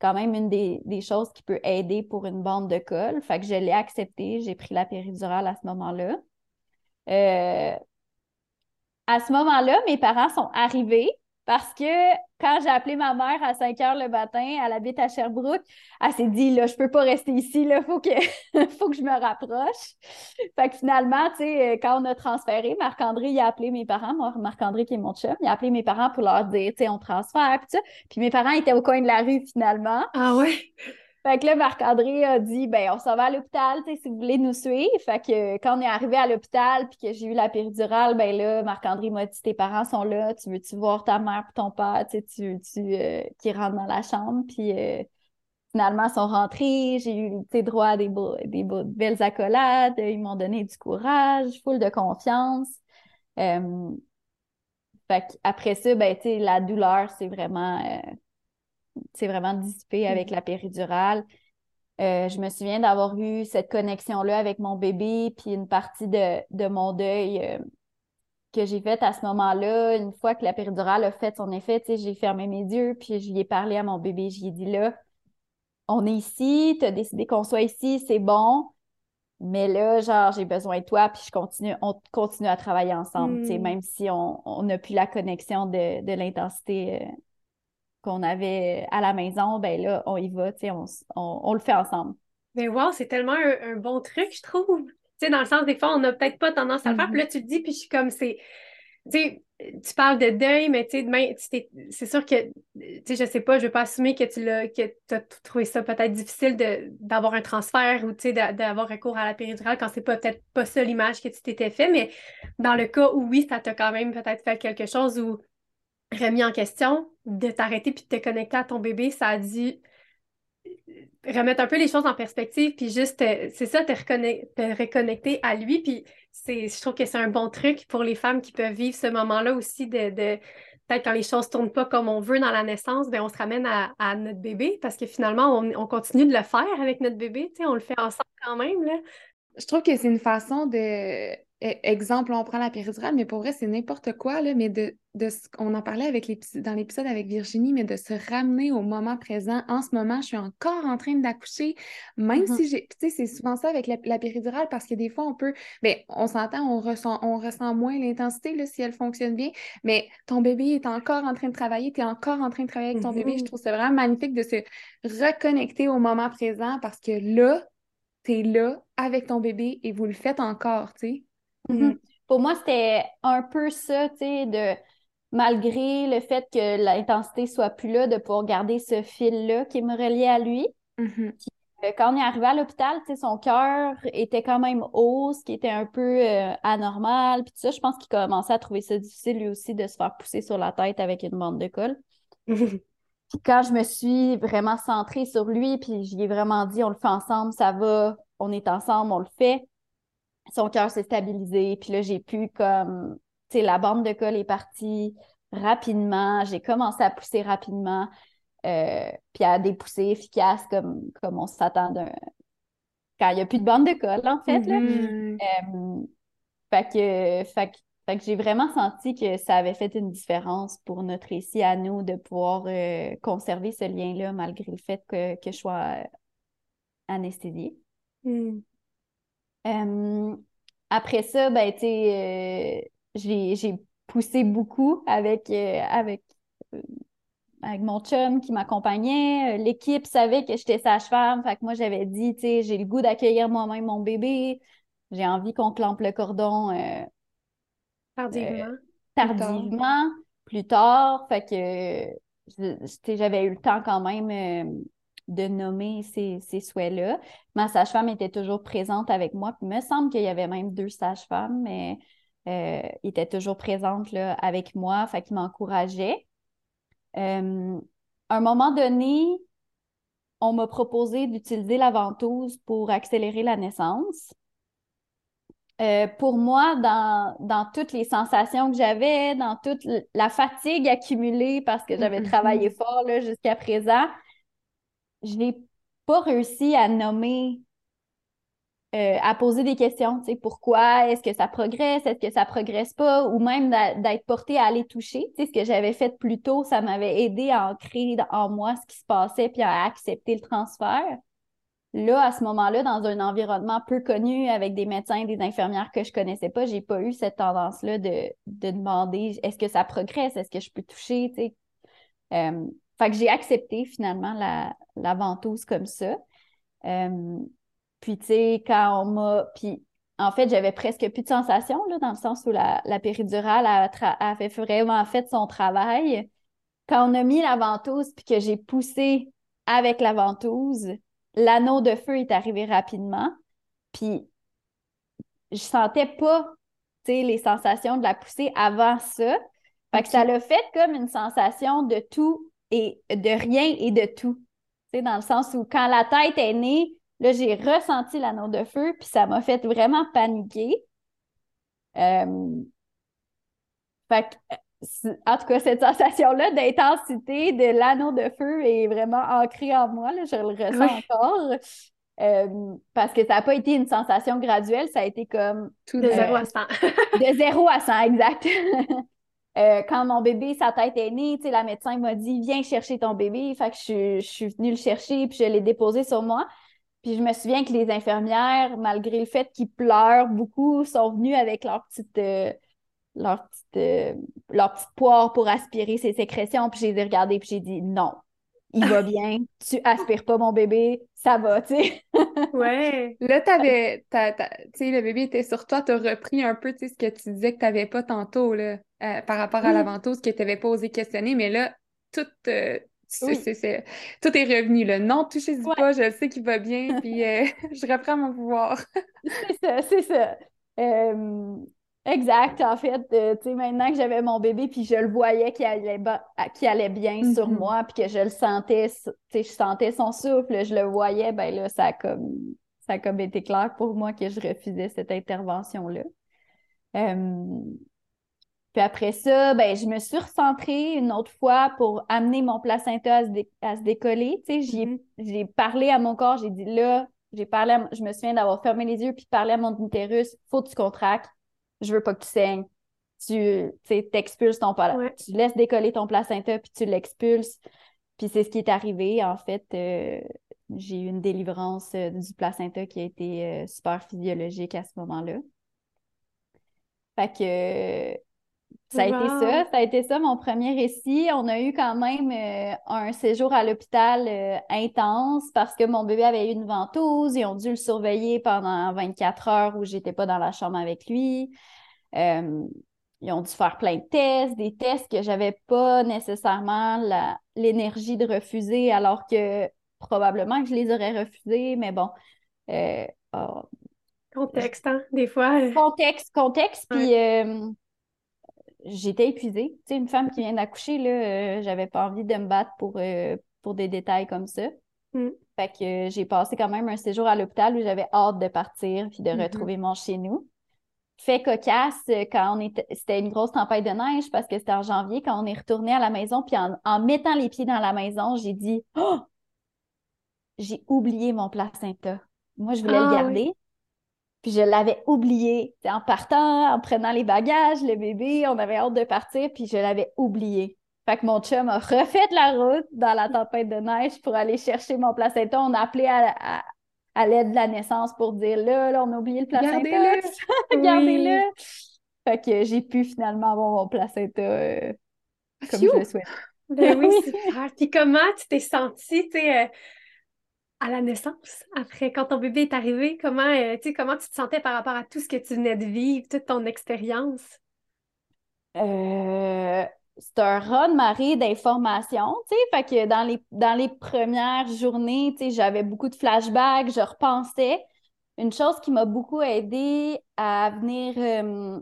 quand même une des, des choses qui peut aider pour une bande de colle. Fait que je l'ai accepté, j'ai pris la péridurale à ce moment-là. Euh, à ce moment-là, mes parents sont arrivés parce que quand j'ai appelé ma mère à 5 heures le matin, elle habite à Sherbrooke, elle s'est dit, là, je peux pas rester ici, là, faut que, (laughs) faut que je me rapproche. Fait que finalement, tu sais, quand on a transféré, Marc-André, il a appelé mes parents, moi, Marc-André qui est mon chum, il a appelé mes parents pour leur dire, tu sais, on transfère, puis ça. Puis mes parents étaient au coin de la rue finalement. Ah ouais? Fait que là, Marc-André a dit, ben, on s'en va à l'hôpital, tu sais, si vous voulez nous suivre. Fait que euh, quand on est arrivé à l'hôpital puis que j'ai eu la péridurale, ben là, Marc-André m'a dit, tes parents sont là, tu veux-tu voir ta mère et ton père, tu tu euh, qu'ils rentrent dans la chambre? Puis euh, finalement, ils sont rentrés, j'ai eu, droit à des, beaux- des beaux- belles accolades, ils m'ont donné du courage, full de confiance. Euh, fait après ça, ben, la douleur, c'est vraiment... c'est vraiment dissipé avec la péridurale. Euh, je me souviens d'avoir eu cette connexion-là avec mon bébé, puis une partie de, de mon deuil euh, que j'ai faite à ce moment-là. Une fois que la péridurale a fait son effet, j'ai fermé mes yeux, puis je lui ai parlé à mon bébé. Je lui ai dit là, on est ici, tu as décidé qu'on soit ici, c'est bon. Mais là, genre, j'ai besoin de toi, puis je continue, on continue à travailler ensemble, Mm. même si on on n'a plus la connexion de, de l'intensité euh, qu'on avait à la maison, ben là, on y va, on, on, on le fait ensemble. Mais wow, c'est tellement un, un bon truc, je trouve. Tu sais, dans le sens, des fois, on n'a peut-être pas tendance à le faire. Puis là, tu te dis, puis je suis comme, c'est. Tu sais, tu parles de deuil, mais tu sais, demain, tu t'es- c'est sûr que, tu sais, je sais pas, je veux pas assumer que tu l'as, que tu as trouvé ça peut-être difficile d'avoir un transfert ou, tu sais, d'a- d'avoir recours à la péridurale quand c'est pas peut-être pas ça l'image que tu t'étais fait. Mais dans le cas où oui, ça t'a quand même peut-être fait quelque chose ou remis en question, de t'arrêter puis de te connecter à ton bébé, ça a dû remettre un peu les choses en perspective, puis juste, euh, c'est ça, te, te reconnecter à lui. Puis je trouve que c'est un bon truc pour les femmes qui peuvent vivre ce moment-là aussi de, de peut-être quand les choses tournent pas comme on veut dans la naissance, ben on se ramène à, à notre bébé parce que finalement, on, on continue de le faire avec notre bébé, on le fait ensemble quand même, là. Je trouve que c'est une façon de. E- Exemple, on prend la péridurale, mais pour vrai, c'est n'importe quoi, là, mais de, de ce- on en parlait avec dans l'épisode avec Virginie, mais de se ramener au moment présent. En ce moment, je suis encore en train d'accoucher, même Mhm. si j'ai. Tu sais, c'est souvent ça avec la, la péridurale, parce que des fois, on peut. Ben, on s'entend, on ressent, on ressent moins l'intensité, là, si elle fonctionne bien, mais ton bébé est encore en train de travailler, tu es encore en train de travailler avec ton bébé. Je Mhm. trouve ça vraiment magnifique de se reconnecter au moment présent, parce que là, t'es là avec ton bébé et vous le faites encore, tu sais. Mhm. Pour moi, c'était un peu ça, tu sais, de malgré le fait que l'intensité soit plus là, de pouvoir garder ce fil-là qui me reliait à lui. Mhm. Euh, Quand on est arrivé à l'hôpital, tu sais, son cœur était quand même haut, ce qui était un peu euh, anormal. Puis tout ça, je pense qu'il commençait à trouver ça difficile lui aussi de se faire pousser sur la tête avec une bande de colle. Puis quand je me suis vraiment centrée sur lui, puis je lui ai vraiment dit, on le fait ensemble, ça va, on est ensemble, on le fait, son cœur s'est stabilisé. Puis là, j'ai pu comme, tu sais, la bande de colle est partie rapidement, j'ai commencé à pousser rapidement, euh, puis à des poussées efficaces comme, comme on s'attend d'un... Quand il n'y a plus de bande de colle, en fait, là. Mhm. Euh, fait que, fait que, fait que j'ai vraiment senti que ça avait fait une différence pour notre récit à nous de pouvoir euh, conserver ce lien-là malgré le fait que, que je sois anesthésiée. Mm. Euh, après ça, ben, euh, j'ai, j'ai poussé beaucoup avec, euh, avec, euh, avec mon chum qui m'accompagnait. L'équipe savait que j'étais sage-femme. Fait que moi, j'avais dit, j'ai le goût d'accueillir moi-même mon bébé. J'ai envie qu'on clampe le cordon Tardivement. tardivement, plus tard. Fait que j'avais eu le temps quand même de nommer ces, ces souhaits-là. Ma sage-femme était toujours présente avec moi. Puis il me semble qu'il y avait même deux sages-femmes, mais euh, était toujours présente là, avec moi. Fait qu'il m'encourageait. Euh, à un moment donné, on m'a proposé d'utiliser la ventouse pour accélérer la naissance. euh, pour moi, dans, dans, toutes les sensations que j'avais, dans toute la fatigue accumulée parce que j'avais (laughs) travaillé fort jusqu'à présent, je n'ai pas réussi à nommer, euh, à poser des questions, tu sais, pourquoi, est-ce que ça progresse, est-ce que ça progresse pas, ou même d'être porté à aller toucher. Tu sais, ce que j'avais fait plus tôt, ça m'avait aidé à ancrer en moi ce qui se passait puis à accepter le transfert. Là, à ce moment-là, dans un environnement peu connu avec des médecins et des infirmières que je connaissais pas, j'ai pas eu cette tendance-là de, demander est-ce que ça progresse, est-ce que je peux toucher, tu sais. Euh, fait que j'ai accepté finalement la, la, ventouse comme ça. Euh, puis, tu sais, quand on m'a. Puis, en fait, j'avais presque plus de sensations, là, dans le sens où la, la péridurale a, a, fait vraiment fait son travail. Quand on a mis la ventouse, puis que j'ai poussé avec la ventouse, l'anneau de feu est arrivé rapidement. Puis, je sentais pas, les sensations de la poussée avant ça. Fait que ça l'a fait comme une sensation de tout et de rien et de tout. Tu dans le sens où quand la tête est née, là, j'ai ressenti l'anneau de feu, puis ça m'a fait vraiment paniquer. Euh, fait que en tout cas, cette sensation-là d'intensité de l'anneau de feu est vraiment ancrée en moi. je le ressens encore. Euh, parce que ça n'a pas été une sensation graduelle, ça a été comme. Tout de 0 à 100. de 0 à 100, exact. (laughs) Euh, quand mon bébé, sa tête est née, la médecin m'a dit Viens chercher ton bébé. Fait que je, je suis venue le chercher, puis je l'ai déposé sur moi. Puis je me souviens que les infirmières, malgré le fait qu'ils pleurent beaucoup, sont venues avec leur petite. Euh, leur petite, euh, leur petite poire pour aspirer ses sécrétions. Puis j'ai regardé puis j'ai dit non, il va bien, tu aspires pas mon bébé, ça va, tu sais. (laughs) ouais. Là, t'avais, tu sais, le bébé était sur toi, t'as repris un peu, tu sais, ce que tu disais que t'avais pas tantôt, là, euh, par rapport à la ventouse, que t'avais pas osé questionner, mais là, tout, euh, c'est, tout est revenu, là. Non, touchez-y pas, je sais qu'il va bien, (laughs) puis (laughs) je reprends mon pouvoir. (laughs) c'est ça, c'est ça. Exact, en fait, euh, tu sais, maintenant que j'avais mon bébé, puis je le voyais qu'il allait, allait bien sur mm-hmm. moi, puis que je le sentais, tu sais, je sentais son souffle, je le voyais, ben là, ça a comme, ça a comme été clair pour moi que je refusais cette intervention-là. Puis après ça, ben, je me suis recentrée une autre fois pour amener mon placenta à se, décoller, tu sais, mm-hmm. j'ai parlé à mon corps, j'ai dit là, j'ai parlé, je me souviens d'avoir fermé les yeux puis parlé à mon utérus, faut que tu contractes je veux pas que tu saignes. Tu t'expulses ton placenta. Tu laisses décoller ton placenta, puis tu l'expulses. Puis c'est ce qui est arrivé. En fait, euh, j'ai eu une délivrance euh, du placenta qui a été euh, super physiologique à ce moment-là. Fait que ça a été ça, ça a été ça mon premier récit. On a eu quand même un séjour à l'hôpital intense parce que mon bébé avait eu une ventouse. Ils ont dû le surveiller pendant 24 heures où j'étais pas dans la chambre avec lui. Euh, ils ont dû faire plein de tests, des tests que j'avais pas nécessairement l'énergie de refuser, alors que probablement que je les aurais refusés, mais bon. Euh, oh, contexte, hein, des fois. Contexte, contexte, puis euh, j'étais épuisée. Tu sais, une femme qui vient d'accoucher, là, j'avais pas envie de me battre pour, pour des détails comme ça. Mm. Fait que j'ai passé quand même un séjour à l'hôpital où j'avais hâte de partir puis de mm-hmm. retrouver mon chez nous fait cocasse euh, quand on était, c'était une grosse tempête de neige parce que c'était en janvier quand on est retourné à la maison. Puis en, mettant les pieds dans la maison, j'ai dit Oh! J'ai oublié mon placenta. Moi, je voulais le ah garder. Puis je l'avais oublié. en partant, en prenant les bagages, le bébé, on avait hâte de partir, puis je l'avais oublié. Fait que mon chum a refait la route dans la tempête de neige pour aller chercher mon placenta. On a appelé à, à l'aide de la naissance pour dire là, là, on a oublié le placenta. Gardez-le! (laughs) Gardez-le! Fait que j'ai pu finalement avoir mon placenta euh, comme je le souhaite. Ben oui, (laughs) super. Puis comment tu t'es sentie, tu sais, euh, à la naissance, après, quand ton bébé est arrivé, comment, euh, comment tu te sentais par rapport à tout ce que tu venais de vivre, toute ton expérience? Euh, c'est un raz-de-marée d'informations, tu sais, fait que dans les, dans les premières journées, tu sais, j'avais beaucoup de flashbacks, je repensais. Une chose qui m'a beaucoup aidée à venir, euh,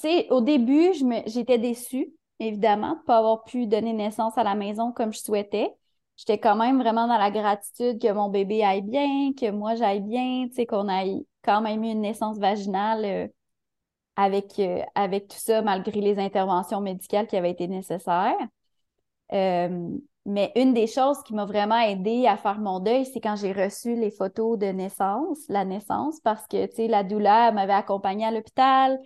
tu sais, au début, j'étais déçue, évidemment, de ne pas avoir pu donner naissance à la maison comme je souhaitais. J'étais quand même vraiment dans la gratitude que mon bébé aille bien, que moi j'aille bien, qu'on aille quand même eu une naissance vaginale euh, avec, euh, avec tout ça, malgré les interventions médicales qui avaient été nécessaires. mais une des choses qui m'a vraiment aidée à faire mon deuil, c'est quand j'ai reçu les photos de naissance, la naissance, parce que, la douleur m'avait accompagnée à l'hôpital.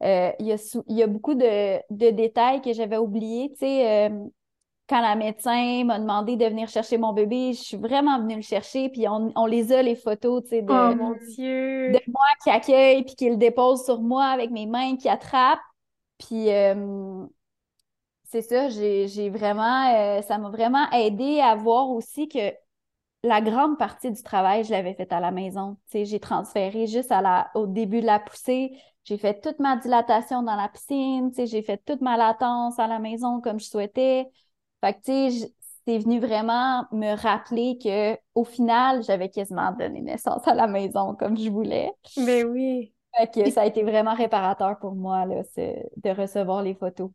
il, y y a beaucoup de, de détails que j'avais oubliés, quand la médecin m'a demandé de venir chercher mon bébé, je suis vraiment venue le chercher, puis on, les a, les photos, tu sais, de, oh, mon Dieu. de moi qui accueille, puis qui le dépose sur moi avec mes mains, qui attrape. Puis euh, c'est ça, j'ai vraiment, euh, ça m'a vraiment aidé à voir aussi que la grande partie du travail, je l'avais fait à la maison. Tu sais, j'ai transféré juste à la, au début de la poussée. J'ai fait toute ma dilatation dans la piscine, tu sais, j'ai fait toute ma latence à la maison comme je souhaitais. Fait que, tu sais, c'est venu vraiment me rappeler que au final, j'avais quasiment donné naissance à la maison comme je voulais. Mais ben oui. Fait que ça a été vraiment réparateur pour moi là, de recevoir les photos.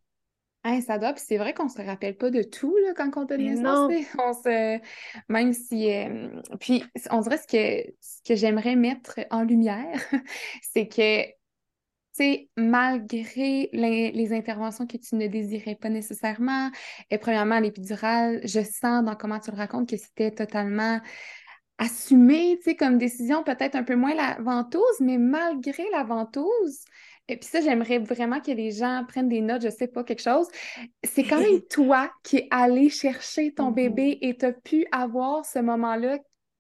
ça doit, puis c'est vrai qu'on se rappelle pas de tout là, quand on donne naissance. On se... Même si. Euh, puis on dirait ce que, ce que j'aimerais mettre en lumière, (laughs) c'est que malgré les, interventions que tu ne désirais pas nécessairement, et premièrement, l'épidurale, je sens dans comment tu le racontes que c'était totalement assumé, tu sais, comme décision, peut-être un peu moins la ventouse, mais malgré la ventouse, et puis ça, j'aimerais vraiment que les gens prennent des notes, je sais pas, quelque chose. C'est quand même (laughs) toi qui es allé chercher ton mm-hmm. bébé et tu as pu avoir ce moment-là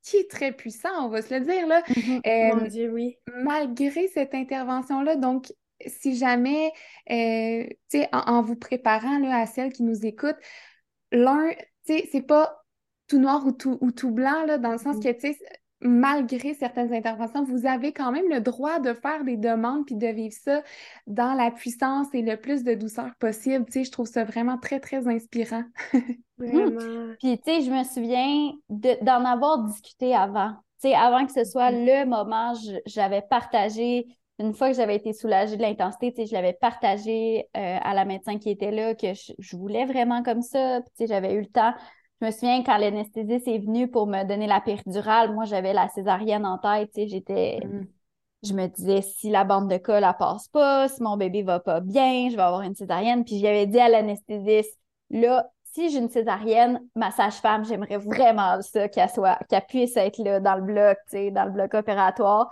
qui est très puissant, on va se le dire, là. Mm-hmm. Mon Dieu, oui. Malgré cette intervention-là, donc, si jamais, euh, tu sais, en, vous préparant là, à celles qui nous écoutent, l'un, tu sais, c'est pas tout noir ou tout, ou tout blanc, là, dans le sens mm-hmm. que, tu sais, malgré certaines interventions, vous avez quand même le droit de faire des demandes puis de vivre ça dans la puissance et le plus de douceur possible. Tu sais, je trouve ça vraiment très, très inspirant. (laughs) Vraiment. Puis, tu sais, je me souviens d'en avoir discuté avant. Tu sais, avant que ce soit le moment, j'avais partagé, une fois que j'avais été soulagée de l'intensité, tu sais, je l'avais partagé euh, à la médecin qui était là, que je, je voulais vraiment comme ça. Puis, tu sais, j'avais eu le temps je me souviens quand l'anesthésiste est venu pour me donner la péridurale, moi j'avais la césarienne en tête, tu sais, j'étais mm. je me disais si la bande de colle ne passe pas, si mon bébé va pas bien, je vais avoir une césarienne, puis j'avais dit à l'anesthésiste là si j'ai une césarienne, ma sage-femme, j'aimerais vraiment ça qu'elle soit qu'elle puisse être là dans le bloc, tu sais, dans le bloc opératoire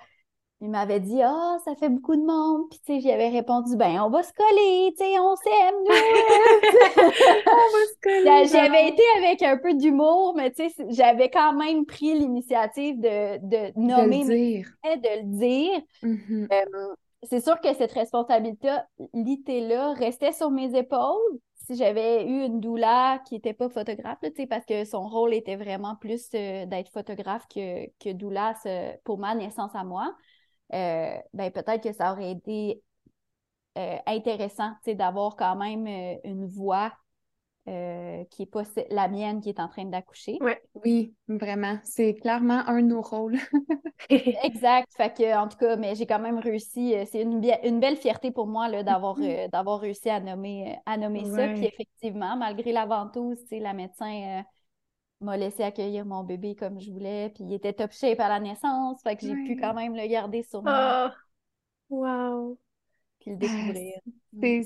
il m'avait dit Ah, oh, ça fait beaucoup de monde. Puis, tu sais, j'y avais répondu Ben, on va se coller, tu sais, on s'aime, nous. (laughs) on va se (laughs) coller. J'avais été avec un peu d'humour, mais tu sais, j'avais quand même pris l'initiative de, de nommer, de le dire. de le dire. Euh, c'est sûr que cette responsabilité-là restait sur mes épaules. Si j'avais eu une doula qui n'était pas photographe, tu sais, parce que son rôle était vraiment plus euh, d'être photographe que, que doula pour ma naissance à moi. Euh, ben, peut-être que ça aurait été euh, intéressant d'avoir quand même euh, une voix qui n'est pas la mienne qui est en train d'accoucher. Ouais. Oui, vraiment. C'est clairement un de nos rôles. (laughs) exact. Fait que, en tout cas, mais j'ai quand même réussi. C'est une, une, belle fierté pour moi d'avoir mm-hmm. d'avoir réussi à nommer, à nommer ça. Puis effectivement, malgré la ventouse, la médecin m'a laissé accueillir mon bébé comme je voulais, puis il était top shape à la naissance, fait que j'ai pu quand même le garder sur moi. Oh, wow! Puis le découvrir.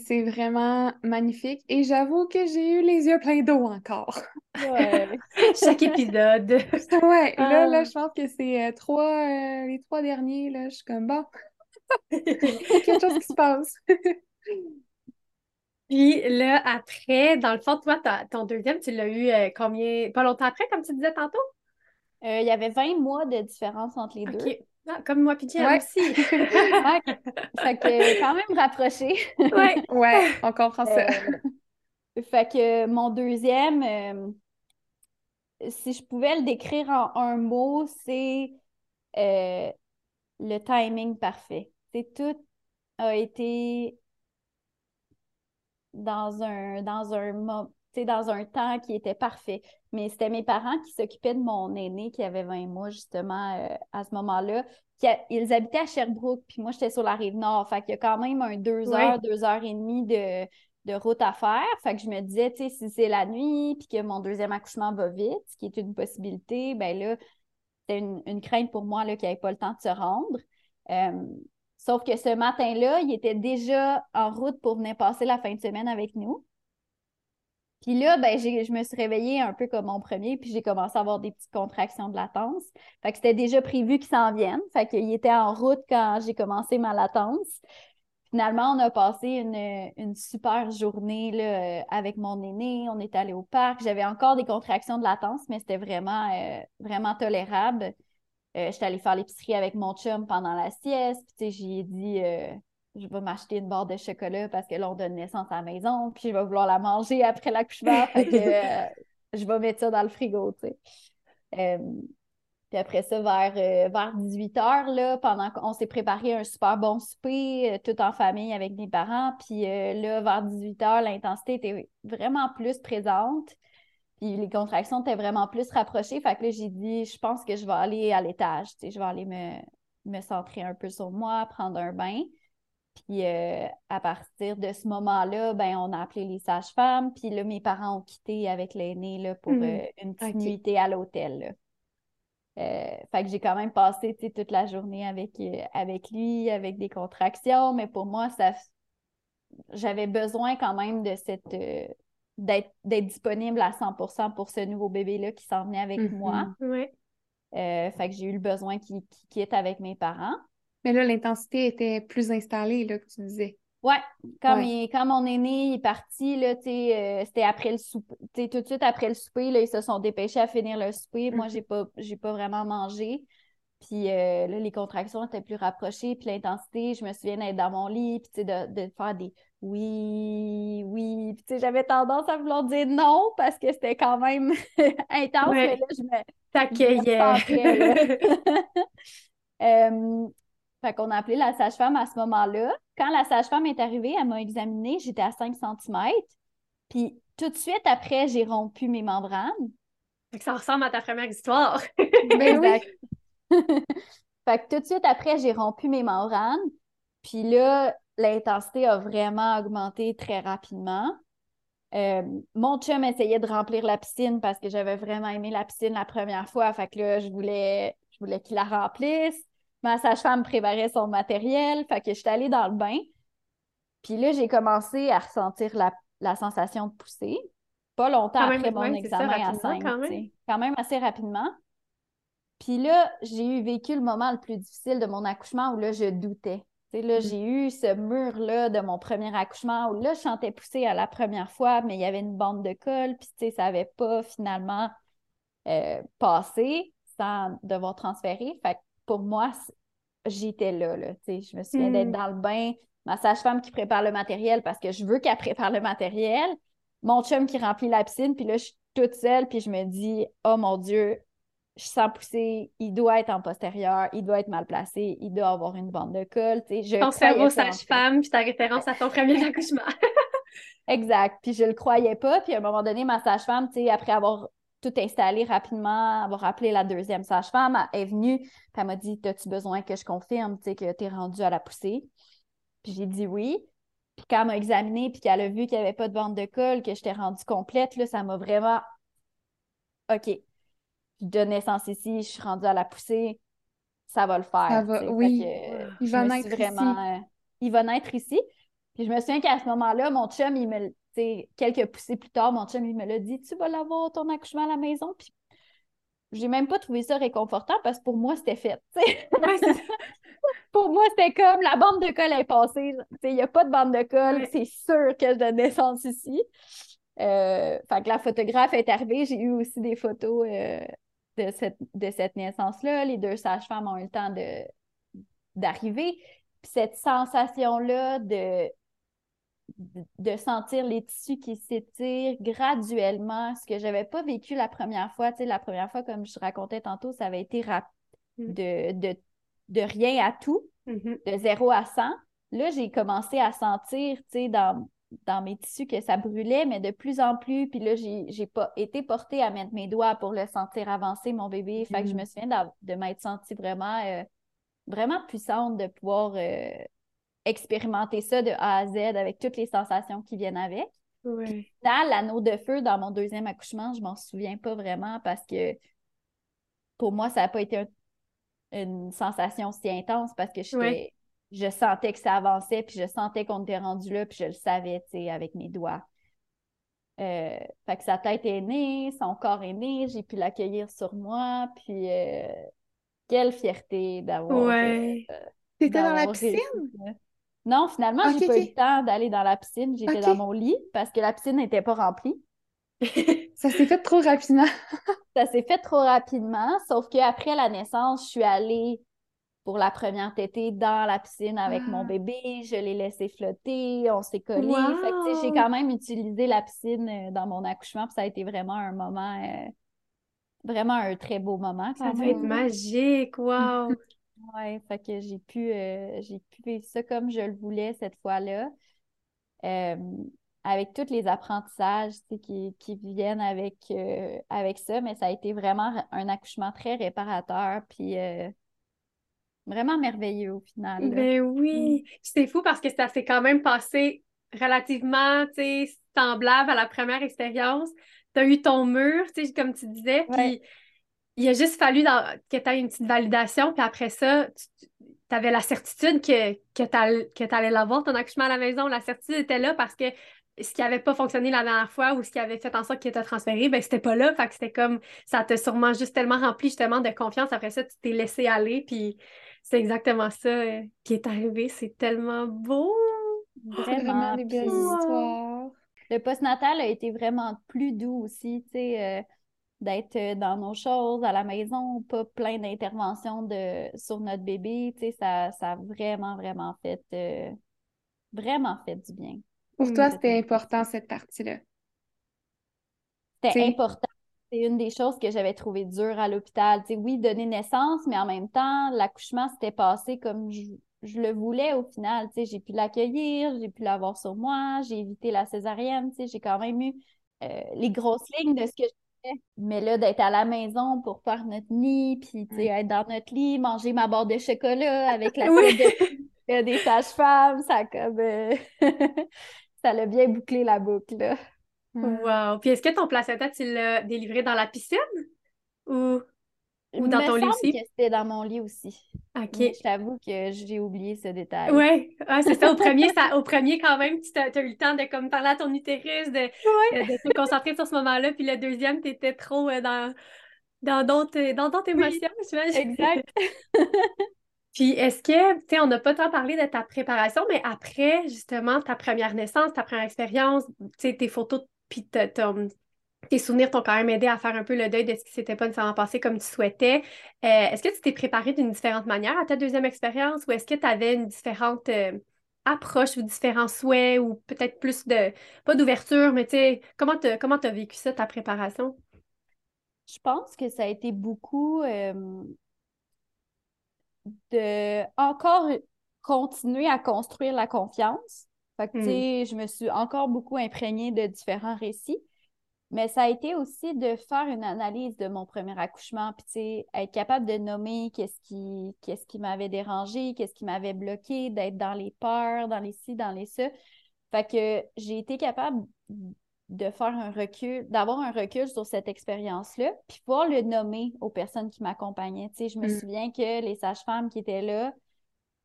C'est vraiment magnifique. Et j'avoue que j'ai eu les yeux pleins d'eau encore. Ouais. (laughs) Chaque épisode. ouais, là, là, ah. je pense que c'est euh, trois, euh, les trois derniers, là, je suis comme bon. (laughs) quelque chose qui se passe. (laughs) Puis là, après, dans le fond, toi, ton deuxième, tu l'as eu euh, combien? Pas longtemps après, comme tu disais tantôt? Euh, il y avait 20 mois de différence entre les deux. Ah, comme moi puis Diane aussi. (laughs) fait que quand même rapproché. ouais. (laughs) ouais, on comprend ça. Euh, fait que mon deuxième, si je pouvais le décrire en un mot, c'est le timing parfait. C'est tout a été dans un, dans un, dans un temps qui était parfait. Mais c'était mes parents qui s'occupaient de mon aîné qui avait 20 mois, justement, euh, à ce moment-là. ils habitaient à Sherbrooke, puis moi, j'étais sur la rive nord. Fait qu'il y a quand même un deux heures, deux heures et demie de, de route à faire. Fait que je me disais, tu sais, si c'est la nuit, puis que mon deuxième accouchement va vite, ce qui est une possibilité, ben là, c'était une, crainte pour moi qu'il n'y ait pas le temps de se rendre. Euh, sauf que ce matin-là, il était déjà en route pour venir passer la fin de semaine avec nous. Puis là, ben, je me suis réveillée un peu comme mon premier, puis j'ai commencé à avoir des petites contractions de latence. Fait que c'était déjà prévu qu'il s'en vienne. Fait qu'il était en route quand j'ai commencé ma latence. Finalement, on a passé une, super journée là, avec mon aîné. On est allé au parc. J'avais encore des contractions de latence, mais c'était vraiment, euh, vraiment tolérable. Euh, j'étais allée faire l'épicerie avec mon chum pendant la sieste. Puis, j'ai dit, euh, je vais m'acheter une barre de chocolat parce que là, on donne naissance à la maison, puis je vais vouloir la manger après l'accouchement. que euh, je vais mettre ça dans le frigo, tu sais. Euh, puis après ça, vers, vers 18 h, là, pendant qu'on s'est préparé un super bon souper, tout en famille avec mes parents. Puis là, vers 18 h, l'intensité était vraiment plus présente. Puis les contractions étaient vraiment plus rapprochées. Fait que là, j'ai dit, je pense que je vais aller à l'étage. Tu sais, je vais aller me, me centrer un peu sur moi, prendre un bain. Puis euh, à partir de ce moment-là, ben, on a appelé les sages-femmes. Puis là, mes parents ont quitté avec l'aîné pour mhm. euh, une petite nuitée à l'hôtel. Euh, fait que j'ai quand même passé toute la journée avec, avec lui, avec des contractions, mais pour moi, ça j'avais besoin quand même de cette d'être disponible à 100% pour ce nouveau bébé-là qui s'en venait avec moi. Mhm. fait que j'ai eu le besoin qu'il quitte avec mes parents. Mais là, l'intensité était plus installée, là, que tu disais. Ouais, comme, quand mon aîné est parti, là, euh, c'était après le souper. Tout de suite après le souper, là, ils se sont dépêchés à finir le souper. Moi, mhm. j'ai pas, j'ai pas vraiment mangé. Puis euh, là, les contractions étaient plus rapprochées, puis l'intensité, je me souviens d'être dans mon lit, puis de, de faire des oui, oui. Puis j'avais tendance à vouloir dire non parce que c'était quand même (laughs) intense, mais là, je me. T'accueillais. (laughs) (laughs) euh, fait qu'on a appelé la sage-femme à ce moment-là. Quand la sage-femme est arrivée, elle m'a examinée, j'étais à 5 cm. Puis tout de suite après, j'ai rompu mes membranes. Fait que ça ressemble à ta première histoire. Ben exact. (laughs) fait que tout de suite après, j'ai rompu mes membranes. Puis là, l'intensité a vraiment augmenté très rapidement. Euh, mon chum essayait de remplir la piscine parce que j'avais vraiment aimé la piscine la première fois. Fait que là, je voulais, je voulais qu'il la remplisse. Ma sage-femme préparait son matériel, fait que je suis allée dans le bain. Puis là, j'ai commencé à ressentir la, sensation de pousser. Pas longtemps après mon examen à 5. Quand même. quand même assez rapidement. Puis là, j'ai eu vécu le moment le plus difficile de mon accouchement où là, je doutais. là, mm. j'ai eu ce mur-là de mon premier accouchement où là, je sentais pousser à la première fois, mais il y avait une bande de colle, puis ça n'avait pas finalement euh, passé sans devoir transférer. Fait pour moi, j'étais là, là je me souviens d'être hmm. dans le bain, ma sage-femme qui prépare le matériel parce que je veux qu'elle prépare le matériel, mon chum qui remplit la piscine, puis là, je suis toute seule, puis je me dis, oh mon Dieu, je sens pousser, il doit être en postérieur, il doit être mal placé, il doit avoir une bande de colle. Je ton cerveau sage-femme, puis ta référence à ton premier (laughs) accouchement. exact. Puis je le croyais pas. Puis à un moment donné, ma sage-femme, après avoir tout installé rapidement, avoir appelé la deuxième sage-femme, elle est venue, puis elle m'a dit As-tu besoin que je confirme que tu es rendu à la poussée? Puis j'ai dit oui. Puis quand elle m'a examiné, puis qu'elle a vu qu'il n'y avait pas de bande de colle, que j'étais rendue complète, là, ça m'a vraiment OK. Je donne naissance ici, je suis rendue à la poussée, ça va le faire. Ça va, oui. il va naître vraiment, ici. il va naître ici. Puis je me souviens qu'à ce moment-là, mon chum, il me, quelques poussées plus tard, mon chum, il me l'a dit Tu vas l'avoir ton accouchement à la maison. Puis j'ai même pas trouvé ça réconfortant parce que pour moi, c'était fait. (laughs) pour moi, c'était comme la bande de colle est passée. Il n'y a pas de bande de colle, c'est sûr que je donne naissance ici. Euh, fait que la photographe est arrivée. J'ai eu aussi des photos euh, de cette, de cette naissance-là. Les deux sages-femmes ont eu le temps d'arriver. Puis cette sensation-là de de sentir les tissus qui s'étirent graduellement, ce que je n'avais pas vécu la première fois. Tu sais, la première fois, comme je racontais tantôt, ça avait été rapide mm. de, de, rien à tout, mm-hmm. de zéro à 100. Là, j'ai commencé à sentir, tu sais, dans, dans mes tissus que ça brûlait, mais de plus en plus. Puis là, j'ai pas été portée à mettre mes doigts pour le sentir avancer, mon bébé. Fait que je mm. me souviens de m'être sentie vraiment, euh, vraiment puissante de pouvoir euh, expérimenter ça de A à Z avec toutes les sensations qui viennent avec. Oui. L'anneau de feu, dans mon deuxième accouchement, je m'en souviens pas vraiment parce que pour moi, ça n'a pas été une sensation si intense parce que je sentais que ça avançait, puis je sentais qu'on était rendu là, puis je le savais, tu sais, avec mes doigts. Euh, fait que sa tête est née, son corps est né, j'ai pu l'accueillir sur moi, puis euh, quelle fierté d'avoir. Ouais. Euh, T'étais dans la piscine? Non, finalement, j'ai pas eu le temps d'aller dans la piscine. J'étais dans mon lit parce que la piscine n'était pas remplie. (laughs) ça s'est fait trop rapidement. (laughs) ça s'est fait trop rapidement, sauf qu'après la naissance, je suis allée pour la première tétée dans la piscine avec mon ah. bébé. Je l'ai laissé flotter, on s'est collé. j'ai quand même utilisé la piscine euh, dans mon accouchement, puis ça a été vraiment un moment, euh, vraiment un très beau moment. Ça va être magique, wow! (laughs) oui, fait que j'ai pu, euh, j'ai pu vivre ça comme je le voulais cette fois-là. avec tous les apprentissages qui, qui, viennent avec, avec ça, mais ça a été vraiment un accouchement très réparateur. Puis Vraiment merveilleux au final. Ben oui. Mm. C'est fou parce que ça s'est quand même passé relativement semblable à la première expérience. Tu as eu ton mur, comme tu disais, puis il a juste fallu que tu aies une petite validation, puis après ça, tu avais la certitude que, que tu allais l'avoir, ton accouchement à la maison. La certitude était là parce que ce qui n'avait pas fonctionné la dernière fois ou ce qui avait fait en sorte qu'il t'a transféré, ben c'était pas là. Fait que c'était comme ça t'a sûrement juste tellement rempli justement de confiance. Après ça, tu t'es laissé aller. Puis c'est exactement ça euh, qui est arrivé. C'est tellement beau. (laughs) Vraiment, des belles histoires. Le postnatal a été vraiment plus doux aussi, tu sais, euh, d'être euh, dans nos choses à la maison, pas plein d'interventions de, sur notre bébé, tu sais, ça, ça a vraiment, vraiment fait, vraiment fait du bien. Pour toi, c'était important cette partie-là? C'était important c'est une des choses que j'avais trouvé dure à l'hôpital. oui, donner naissance, mais en même temps, l'accouchement s'était passé comme je, le voulais au final. j'ai pu l'accueillir, j'ai pu l'avoir sur moi, j'ai évité la césarienne. j'ai quand même eu euh, les grosses lignes de ce que je fais. Mais là, d'être à la maison pour faire notre nid, puis être dans notre lit, manger ma barre de chocolat avec la (laughs) oui. de, (laughs) des sages-femmes, ça comme. Euh, (laughs) ça l'a bien bouclé la boucle. Wow! Puis est-ce que ton placenta, tu l'as délivré dans la piscine? Ou, ou dans ton lit aussi? que c'était dans mon lit aussi. OK. je t'avoue que j'ai oublié ce détail. Oui, ah, c'est ça. Au premier, ça, (laughs) au premier, quand même, tu as, eu le temps de comme, parler à ton utérus, de, de, te concentrer sur ce moment-là. Puis le deuxième, tu étais trop euh, dans dans d'autres dans émotions, Exact. (laughs) (laughs) Puis est-ce que, tu sais, on n'a pas tant parlé de ta préparation, mais après, justement, ta première naissance, ta première expérience, tu sais, tes photos puis tes souvenirs t'ont quand même aidé à faire un peu le deuil de ce qui s'était pas nécessairement passé comme tu souhaitais. Euh, est-ce que tu t'es préparé d'une différente manière à ta deuxième expérience ou est-ce que tu avais une différente euh, approche ou différents souhaits ou peut-être plus de, pas d'ouverture, mais tu sais, comment tu comment as vécu ça, ta préparation? Je pense que ça a été beaucoup de encore continuer à construire la confiance Hmm. je me suis encore beaucoup imprégnée de différents récits. Mais ça a été aussi de faire une analyse de mon premier accouchement, puis être capable de nommer qu'est-ce qui, qu'est-ce qui m'avait dérangé, qu'est-ce qui m'avait bloqué, d'être dans les peurs, dans les ci, dans les ça. Fait que j'ai été capable de faire un recul, d'avoir un recul sur cette expérience-là, puis pouvoir le nommer aux personnes qui m'accompagnaient. je me hmm. souviens que les sages-femmes qui étaient là,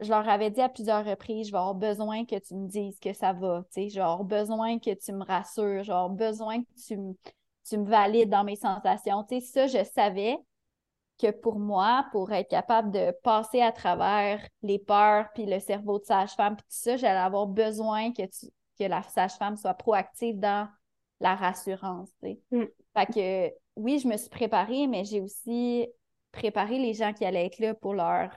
je leur avais dit à plusieurs reprises, je vais avoir besoin que tu me dises que ça va, tu sais, je vais avoir besoin que tu me rassures, je vais avoir besoin que tu me, tu me valides dans mes sensations. Tu sais, ça, je savais que pour moi, pour être capable de passer à travers les peurs, puis le cerveau de sage-femme, puis tout ça, j'allais avoir besoin que, tu, que la sage-femme soit proactive dans la rassurance, tu sais. Mm. Fait que, oui, je me suis préparée, mais j'ai aussi préparé les gens qui allaient être là pour leur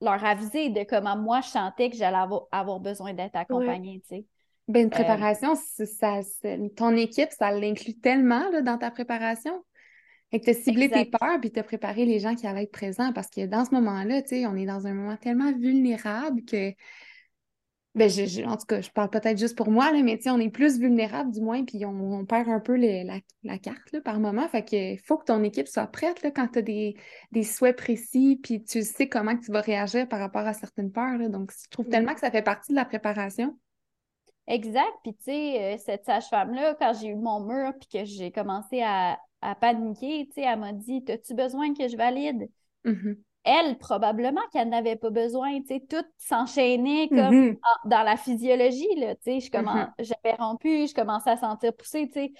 leur aviser de comment moi je sentais que j'allais avoir, besoin d'être accompagnée, tu sais. Ben, une euh, préparation, ça, ton équipe, ça l'inclut tellement là, dans ta préparation. Et que tu as ciblé tes peurs puis tu as préparé les gens qui allaient être présents parce que dans ce moment-là, tu sais, on est dans un moment tellement vulnérable que ben, en tout cas, je parle peut-être juste pour moi, là, mais on est plus vulnérable du moins, puis on, perd un peu la, carte là, par moment. Fait que faut que ton équipe soit prête là, quand tu as des, souhaits précis, puis tu sais comment tu vas réagir par rapport à certaines peurs. Donc, je trouve tellement que ça fait partie de la préparation. Exact. Puis, tu sais, euh, cette sage-femme-là, quand j'ai eu mon mur, puis que j'ai commencé à, à paniquer, tu sais, elle m'a dit As-tu besoin que je valide mm-hmm. Elle, probablement qu'elle n'avait pas besoin, tu sais, tout s'enchaînait comme Mhm. en- dans la physiologie, là, tu sais, je Mm-hmm. j'avais rompu, je commençais à sentir pousser, tu sais.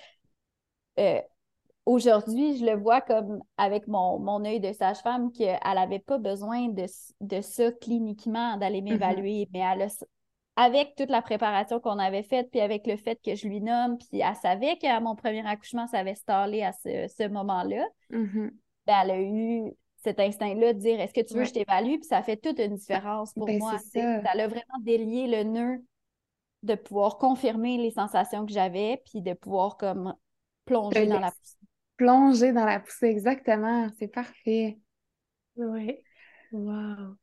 Euh, aujourd'hui, je le vois comme avec mon, mon œil de sage-femme qu'elle n'avait pas besoin de, de ça cliniquement, d'aller Mm-hmm. m'évaluer, mais elle a, avec toute la préparation qu'on avait faite, puis avec le fait que je lui nomme, puis elle savait qu'à mon premier accouchement, ça avait stallé à ce, ce moment-là, ben, elle a eu cet instinct-là de dire est-ce que tu veux Ouais. que je t'évalue? Puis ça fait toute une différence pour Ben, moi. ça. Ça a vraiment délié le nœud de pouvoir confirmer les sensations que j'avais, puis de pouvoir comme plonger Te dans la poussière. Plonger dans la poussée, exactement. C'est parfait. Oui. Wow.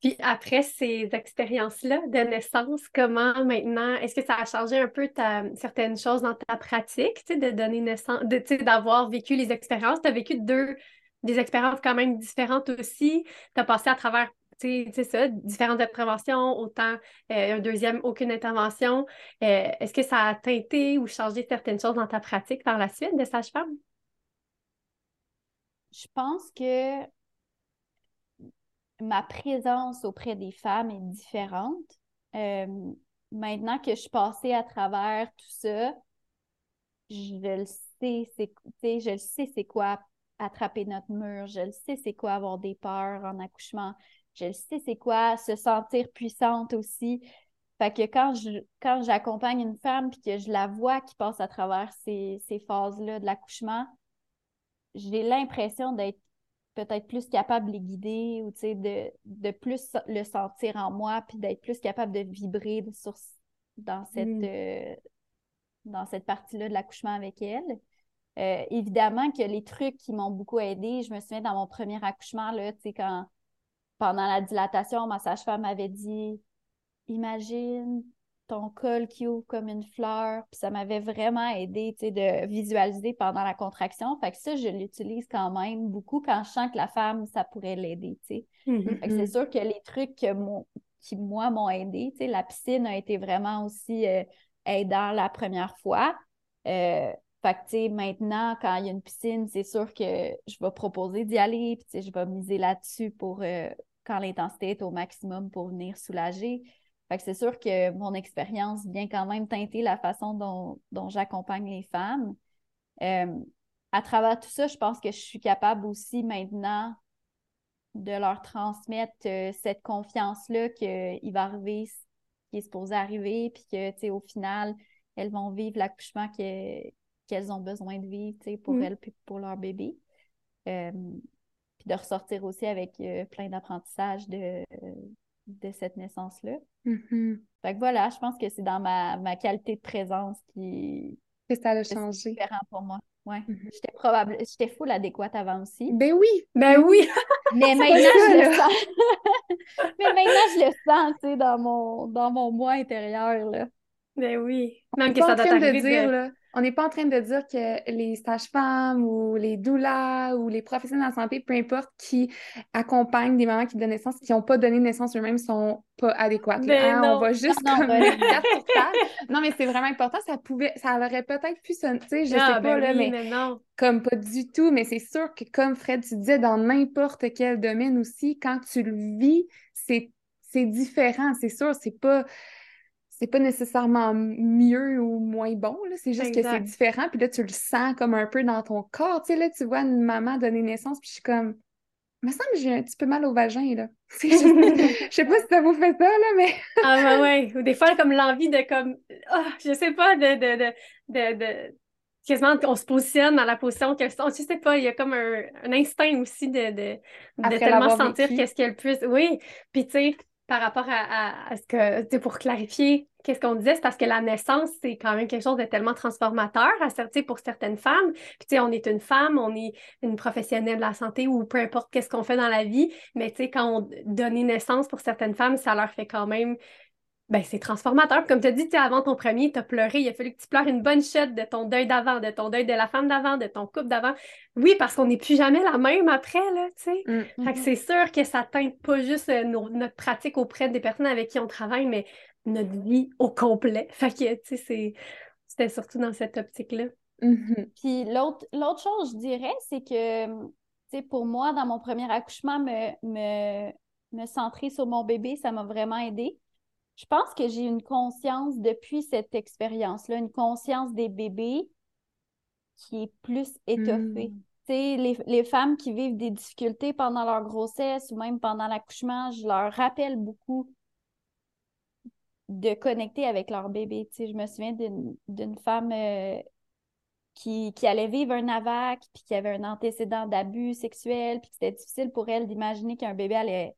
Puis après ces expériences-là de naissance, comment maintenant, est-ce que ça a changé un peu ta, certaines choses dans ta pratique, tu sais, de donner naissance, de, tu sais, d'avoir vécu les expériences? Tu as vécu deux, des expériences quand même différentes aussi. Tu as passé à travers, tu sais, c'est ça, différentes interventions, autant euh, un deuxième, aucune intervention. Euh, est-ce que ça a teinté ou changé certaines choses dans ta pratique par la suite de sage-femme? Je pense que ma présence auprès des femmes est différente. Euh, maintenant que je suis passée à travers tout ça, je le sais, c'est, je le sais c'est quoi attraper notre mur, je le sais c'est quoi avoir des peurs en accouchement, je le sais c'est quoi se sentir puissante aussi. Fait que quand je quand j'accompagne une femme puis que je la vois qui passe à travers ces, ces phases-là de l'accouchement, j'ai l'impression d'être peut-être plus capable de les guider ou de, de plus le sentir en moi puis d'être plus capable de vibrer sur, dans cette, Mm. euh, dans cette partie-là de l'accouchement avec elle. Euh, évidemment que les trucs qui m'ont beaucoup aidé, je me souviens dans mon premier accouchement, là, quand pendant la dilatation, ma sage-femme m'avait dit Imagine ton col qui ouvre comme une fleur. Puis ça m'avait vraiment aidé, de visualiser pendant la contraction. Fait que ça, je l'utilise quand même beaucoup quand je sens que la femme, ça pourrait l'aider. Fait que c'est sûr que les trucs que mon- qui, moi, m'ont aidé, la piscine a été vraiment aussi euh, aidant la première fois. Euh, fait que, maintenant, quand il y a une piscine, c'est sûr que je vais proposer d'y aller, puis, je vais miser là-dessus pour euh, quand l'intensité est au maximum pour venir soulager. Fait que c'est sûr que mon expérience vient quand même teinter la façon dont, dont j'accompagne les femmes. Euh, à travers tout ça, je pense que je suis capable aussi maintenant de leur transmettre euh, cette confiance-là qu'il va arriver ce qui est supposé arriver, puis que, tu sais, au final, elles vont vivre l'accouchement que- qu'elles ont besoin de vivre, pour Mm. elles puis pour leur bébé. Euh, puis de ressortir aussi avec euh, plein d'apprentissages de, de cette naissance-là. Mhm. Fait que voilà, je pense que c'est dans ma, ma qualité de présence qui Que ça a c'est changé. différent pour moi. Ouais. Mhm. J'étais probable, j'étais full adéquate avant aussi. Ben oui, Ben oui! (laughs) Mais (laughs) maintenant, je le sens. (laughs) Mais maintenant, je le sens, tu sais, dans mon, dans mon moi intérieur, là. Ben oui. Même que ça doit de dire, de... là, on n'est pas en train de dire que les sages-femmes ou les doulas ou les professionnels de la santé, peu importe, qui accompagnent des mamans qui donnent naissance, qui n'ont pas donné naissance eux-mêmes, sont pas adéquates. Ben Hein, non. on va juste (laughs) Non, comme ben non. Non, mais c'est vraiment important. Ça pouvait, ça aurait peut-être pu sonner, tu sais, je Ah, sais pas, ben là, oui, mais mais non. comme pas du tout, mais c'est sûr que comme Fred, tu disais, dans n'importe quel domaine aussi, quand tu le vis, c'est c'est différent, c'est sûr, c'est pas c'est pas nécessairement mieux ou moins bon, là, c'est juste que c'est différent, puis là, tu le sens comme un peu dans ton corps, tu sais, là, tu vois une maman donner naissance, puis je suis comme, il me semble que j'ai un petit peu mal au vagin, là. (laughs) Juste- Je sais pas si ça vous fait ça, là, mais... Ah ben ouais, ou des fois comme l'envie de comme ah, je sais pas de de de de, de- quasiment on se positionne dans la position qu'elle sent. Je sais pas, il y a comme un, un instinct aussi de de, de tellement sentir qu'est-ce qu'elle puisse. Oui, puis tu sais par rapport à, à, à ce que, tu sais, pour clarifier, qu'est-ce qu'on disait, c'est parce que la naissance, c'est quand même quelque chose de tellement transformateur à, pour certaines femmes. Puis, tu sais, on est une femme, on est une professionnelle de la santé ou peu importe qu'est-ce qu'on fait dans la vie, mais tu sais, quand on donne naissance pour certaines femmes, ça leur fait quand même ben, c'est transformateur. Comme tu as dit, tu sais, avant ton premier, tu as pleuré. Il a fallu que tu pleures une bonne chute de ton deuil d'avant, de ton deuil de la femme d'avant, de ton couple d'avant. Oui, parce qu'on n'est plus jamais la même après, là, tu sais. Mm. Fait que c'est sûr que ça teinte pas juste euh, nos- notre pratique auprès des personnes avec qui on travaille, mais notre vie au complet. (laughs) Fait que, tu sais, c'était surtout dans cette optique-là. Mhm. Puis l'autre chose, je dirais, c'est que, tu sais, pour moi, dans mon premier accouchement, me, me, me centrer sur mon bébé, ça m'a vraiment aidé. Je pense que j'ai une conscience depuis cette expérience-là, une conscience des bébés qui est plus étoffée. Sais, Les, les femmes qui vivent des difficultés pendant leur grossesse ou même pendant l'accouchement, je leur rappelle beaucoup de connecter avec leur bébé. Tu sais, je me souviens d'une femme euh, qui, qui allait vivre un AVAC, puis qui avait un antécédent d'abus sexuel, puis que c'était difficile pour elle d'imaginer qu'un bébé allait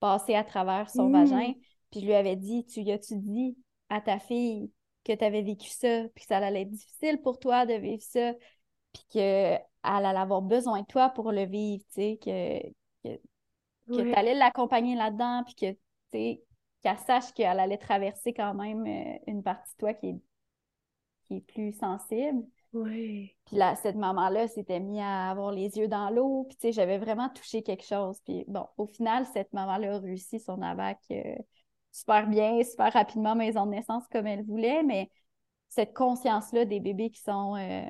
passer à travers son Mm. vagin. Puis je lui avais dit, tu as-tu dit à ta fille que tu avais vécu ça, puis que ça allait être difficile pour toi de vivre ça, puis qu'elle allait avoir besoin de toi pour le vivre, tu sais, que, que, que tu allais l'accompagner là-dedans, puis que, tu sais, qu'elle sache qu'elle allait traverser quand même euh, une partie de toi qui est, qui est plus sensible. Ouais. Puis là, cette maman-là s'était mise à avoir les yeux dans l'eau. Puis, tu sais, j'avais vraiment touché quelque chose. Puis, bon, au final, cette maman-là a réussi son AVAC euh, super bien, super rapidement, maison de naissance comme elle voulait. Mais cette conscience-là des bébés qui sont. euh,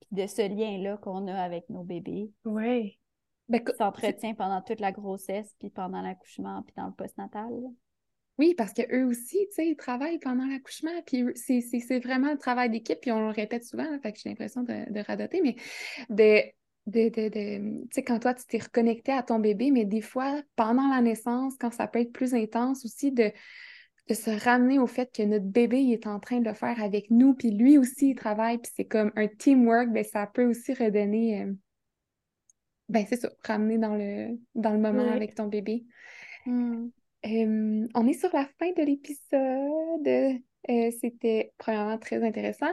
puis de ce lien-là qu'on a avec nos bébés, Ouais. Ben, s'entretient pendant toute la grossesse, puis pendant l'accouchement, puis dans le postnatal. Oui, parce qu'eux aussi, tu sais, ils travaillent pendant l'accouchement, puis c'est c'est- c'est vraiment le travail d'équipe, puis on le répète souvent, là, fait que j'ai l'impression de, de radoter, mais de, de, de, de- tu sais, quand toi, tu t'es reconnecté à ton bébé, mais des fois, pendant la naissance, quand ça peut être plus intense aussi, de, de se ramener au fait que notre bébé, il est en train de le faire avec nous, puis lui aussi, il travaille, puis c'est comme un teamwork, ben ça peut aussi redonner, euh, ben c'est ça, ramener dans le, dans le moment Ouais. avec ton bébé. Hmm. Euh, on est sur la fin de l'épisode. Euh, c'était premièrement très intéressant euh,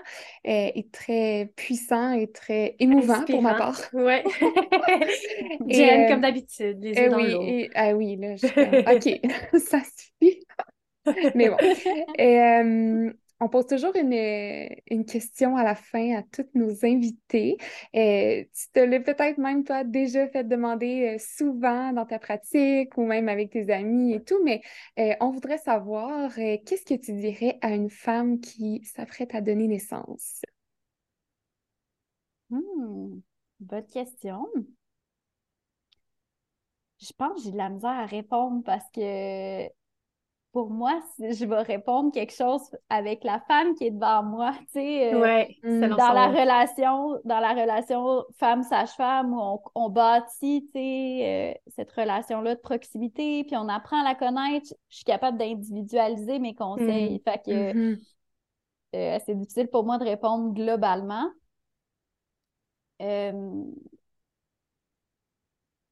et très puissant et très émouvant pour ma part. Ouais. (laughs) Jen, euh, comme d'habitude, les yeux dans oui, et- ah oui, là, je OK, (laughs) ça suffit. Mais bon. (laughs) Et, euh, on pose toujours une, une question à la fin à tous nos invités. Euh, tu te l'as peut-être même, toi, déjà fait demander euh, souvent dans ta pratique ou même avec tes amis et tout, mais euh, on voudrait savoir euh, qu'est-ce que tu dirais à une femme qui s'apprête à donner naissance? Hmm, bonne question. Je pense que j'ai de la misère à répondre parce que pour moi, je vais répondre quelque chose avec la femme qui est devant moi, tu sais, euh, Ouais, dans la relation, dans la relation femme-sage-femme où on, on bâtit, tu sais, euh, cette relation-là de proximité, puis on apprend à la connaître, je suis capable d'individualiser mes conseils. Fait que Mhm. euh, c'est difficile pour moi de répondre globalement.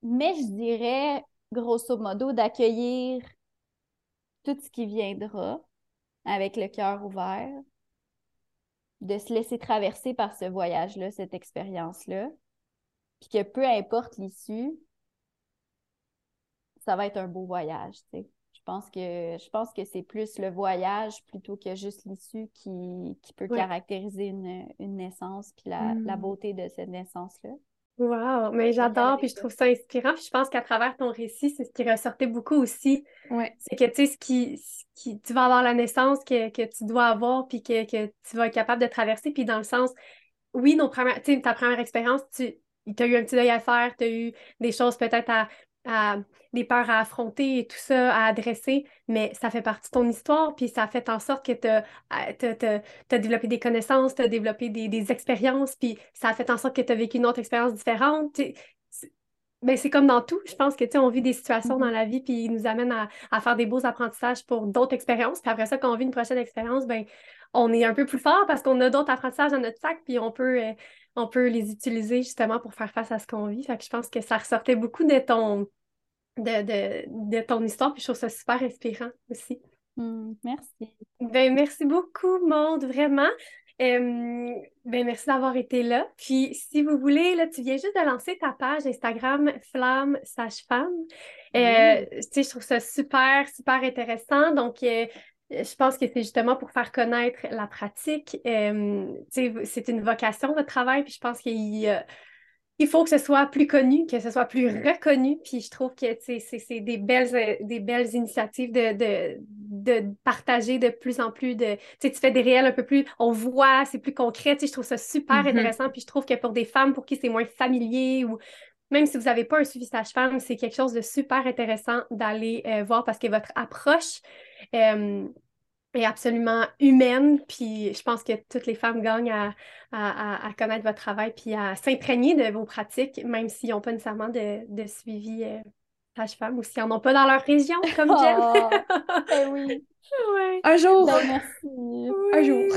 Mais je dirais, grosso modo, d'accueillir tout ce qui viendra avec le cœur ouvert, de se laisser traverser par ce voyage-là, cette expérience-là, puis que peu importe l'issue, ça va être un beau voyage, tu sais. Je pense que je pense que c'est plus le voyage plutôt que juste l'issue qui, qui peut Ouais. caractériser une, une naissance puis la, la Mm. beauté de cette naissance-là. Wow, mais j'adore, puis je trouve ça inspirant. Puis je pense qu'à travers ton récit, c'est ce qui ressortait beaucoup aussi. Ouais. C'est que, tu sais, ce qui, ce qui, tu vas avoir la naissance que, que tu dois avoir, puis que, que tu vas être capable de traverser. Puis dans le sens, oui, nos premières, tu sais, ta première expérience, tu as eu un petit deuil à faire, tu as eu des choses peut-être à, à- des peurs à affronter et tout ça, à adresser, mais ça fait partie de ton histoire, puis ça fait en sorte que tu as, développé des connaissances, tu as développé des, des expériences, puis ça a fait en sorte que tu as vécu une autre expérience différente. Tu sais, c'est- comme dans tout. Je pense que, tu sais, on vit des situations Mhm. dans la vie, puis ils nous amènent à, à faire des beaux apprentissages pour d'autres expériences. Puis après ça, quand on vit une prochaine expérience, ben, on est un peu plus fort parce qu'on a d'autres apprentissages dans notre sac, puis on peut, euh, on peut les utiliser justement pour faire face à ce qu'on vit. Fait que je pense que ça ressortait beaucoup de ton, de, de, de ton histoire, puis je trouve ça super inspirant aussi. Hmm, merci. Ben, merci beaucoup, Maude, vraiment. Euh, ben, merci d'avoir été là. Puis, si vous voulez, là, tu viens juste de lancer ta page Instagram Flamme Sage-Femme. Euh, tu sais, je trouve ça super, super intéressant. Donc, euh, je pense que c'est justement pour faire connaître la pratique. Tu sais, c'est une vocation, votre travail, puis je pense qu'il y a il faut que ce soit plus connu, que ce soit plus reconnu. Puis je trouve que c'est des belles, des belles initiatives de, de, de, partager de plus en plus de. Tu fais des réels un peu plus. On voit, c'est plus concret. Je trouve ça super mm-hmm. intéressant. Puis je trouve que pour des femmes pour qui c'est moins familier ou même si vous n'avez pas un suivi sage-femme, c'est quelque chose de super intéressant d'aller euh, voir parce que votre approche. Euh, est absolument humaine, puis je pense que toutes les femmes gagnent à, connaître votre travail, puis à s'imprégner de vos pratiques, même s'ils n'ont pas nécessairement de, suivi euh, sage-femme ou s'ils n'en ont pas dans leur région, (laughs) comme Jen. Oh, ben oui. (laughs) Un jour. Ben, merci. Un jour.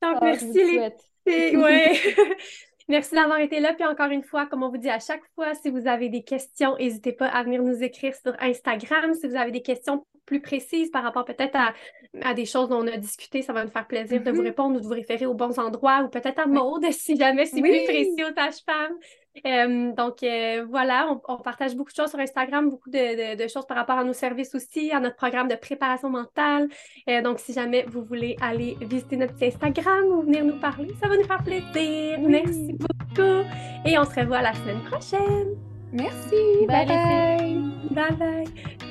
Donc, ah, merci les... Ouais. (laughs) Merci d'avoir été là. Puis encore une fois, comme on vous dit à chaque fois, si vous avez des questions, n'hésitez pas à venir nous écrire sur Instagram. Si vous avez des questions plus précises par rapport peut-être à, des choses dont on a discuté, ça va nous faire plaisir de vous mm-hmm. répondre ou de vous référer aux bons endroits ou peut-être à Maude (laughs) si jamais c'est plus précis aux tâches-femmes. Euh, donc euh, voilà, on, partage beaucoup de choses sur Instagram, beaucoup de, choses par rapport à nos services aussi, à notre programme de préparation mentale. Euh, donc si jamais vous voulez aller visiter notre petit Instagram ou venir nous parler, ça va nous faire plaisir. Merci beaucoup et on se revoit la semaine prochaine. Merci. bye. Bye bye.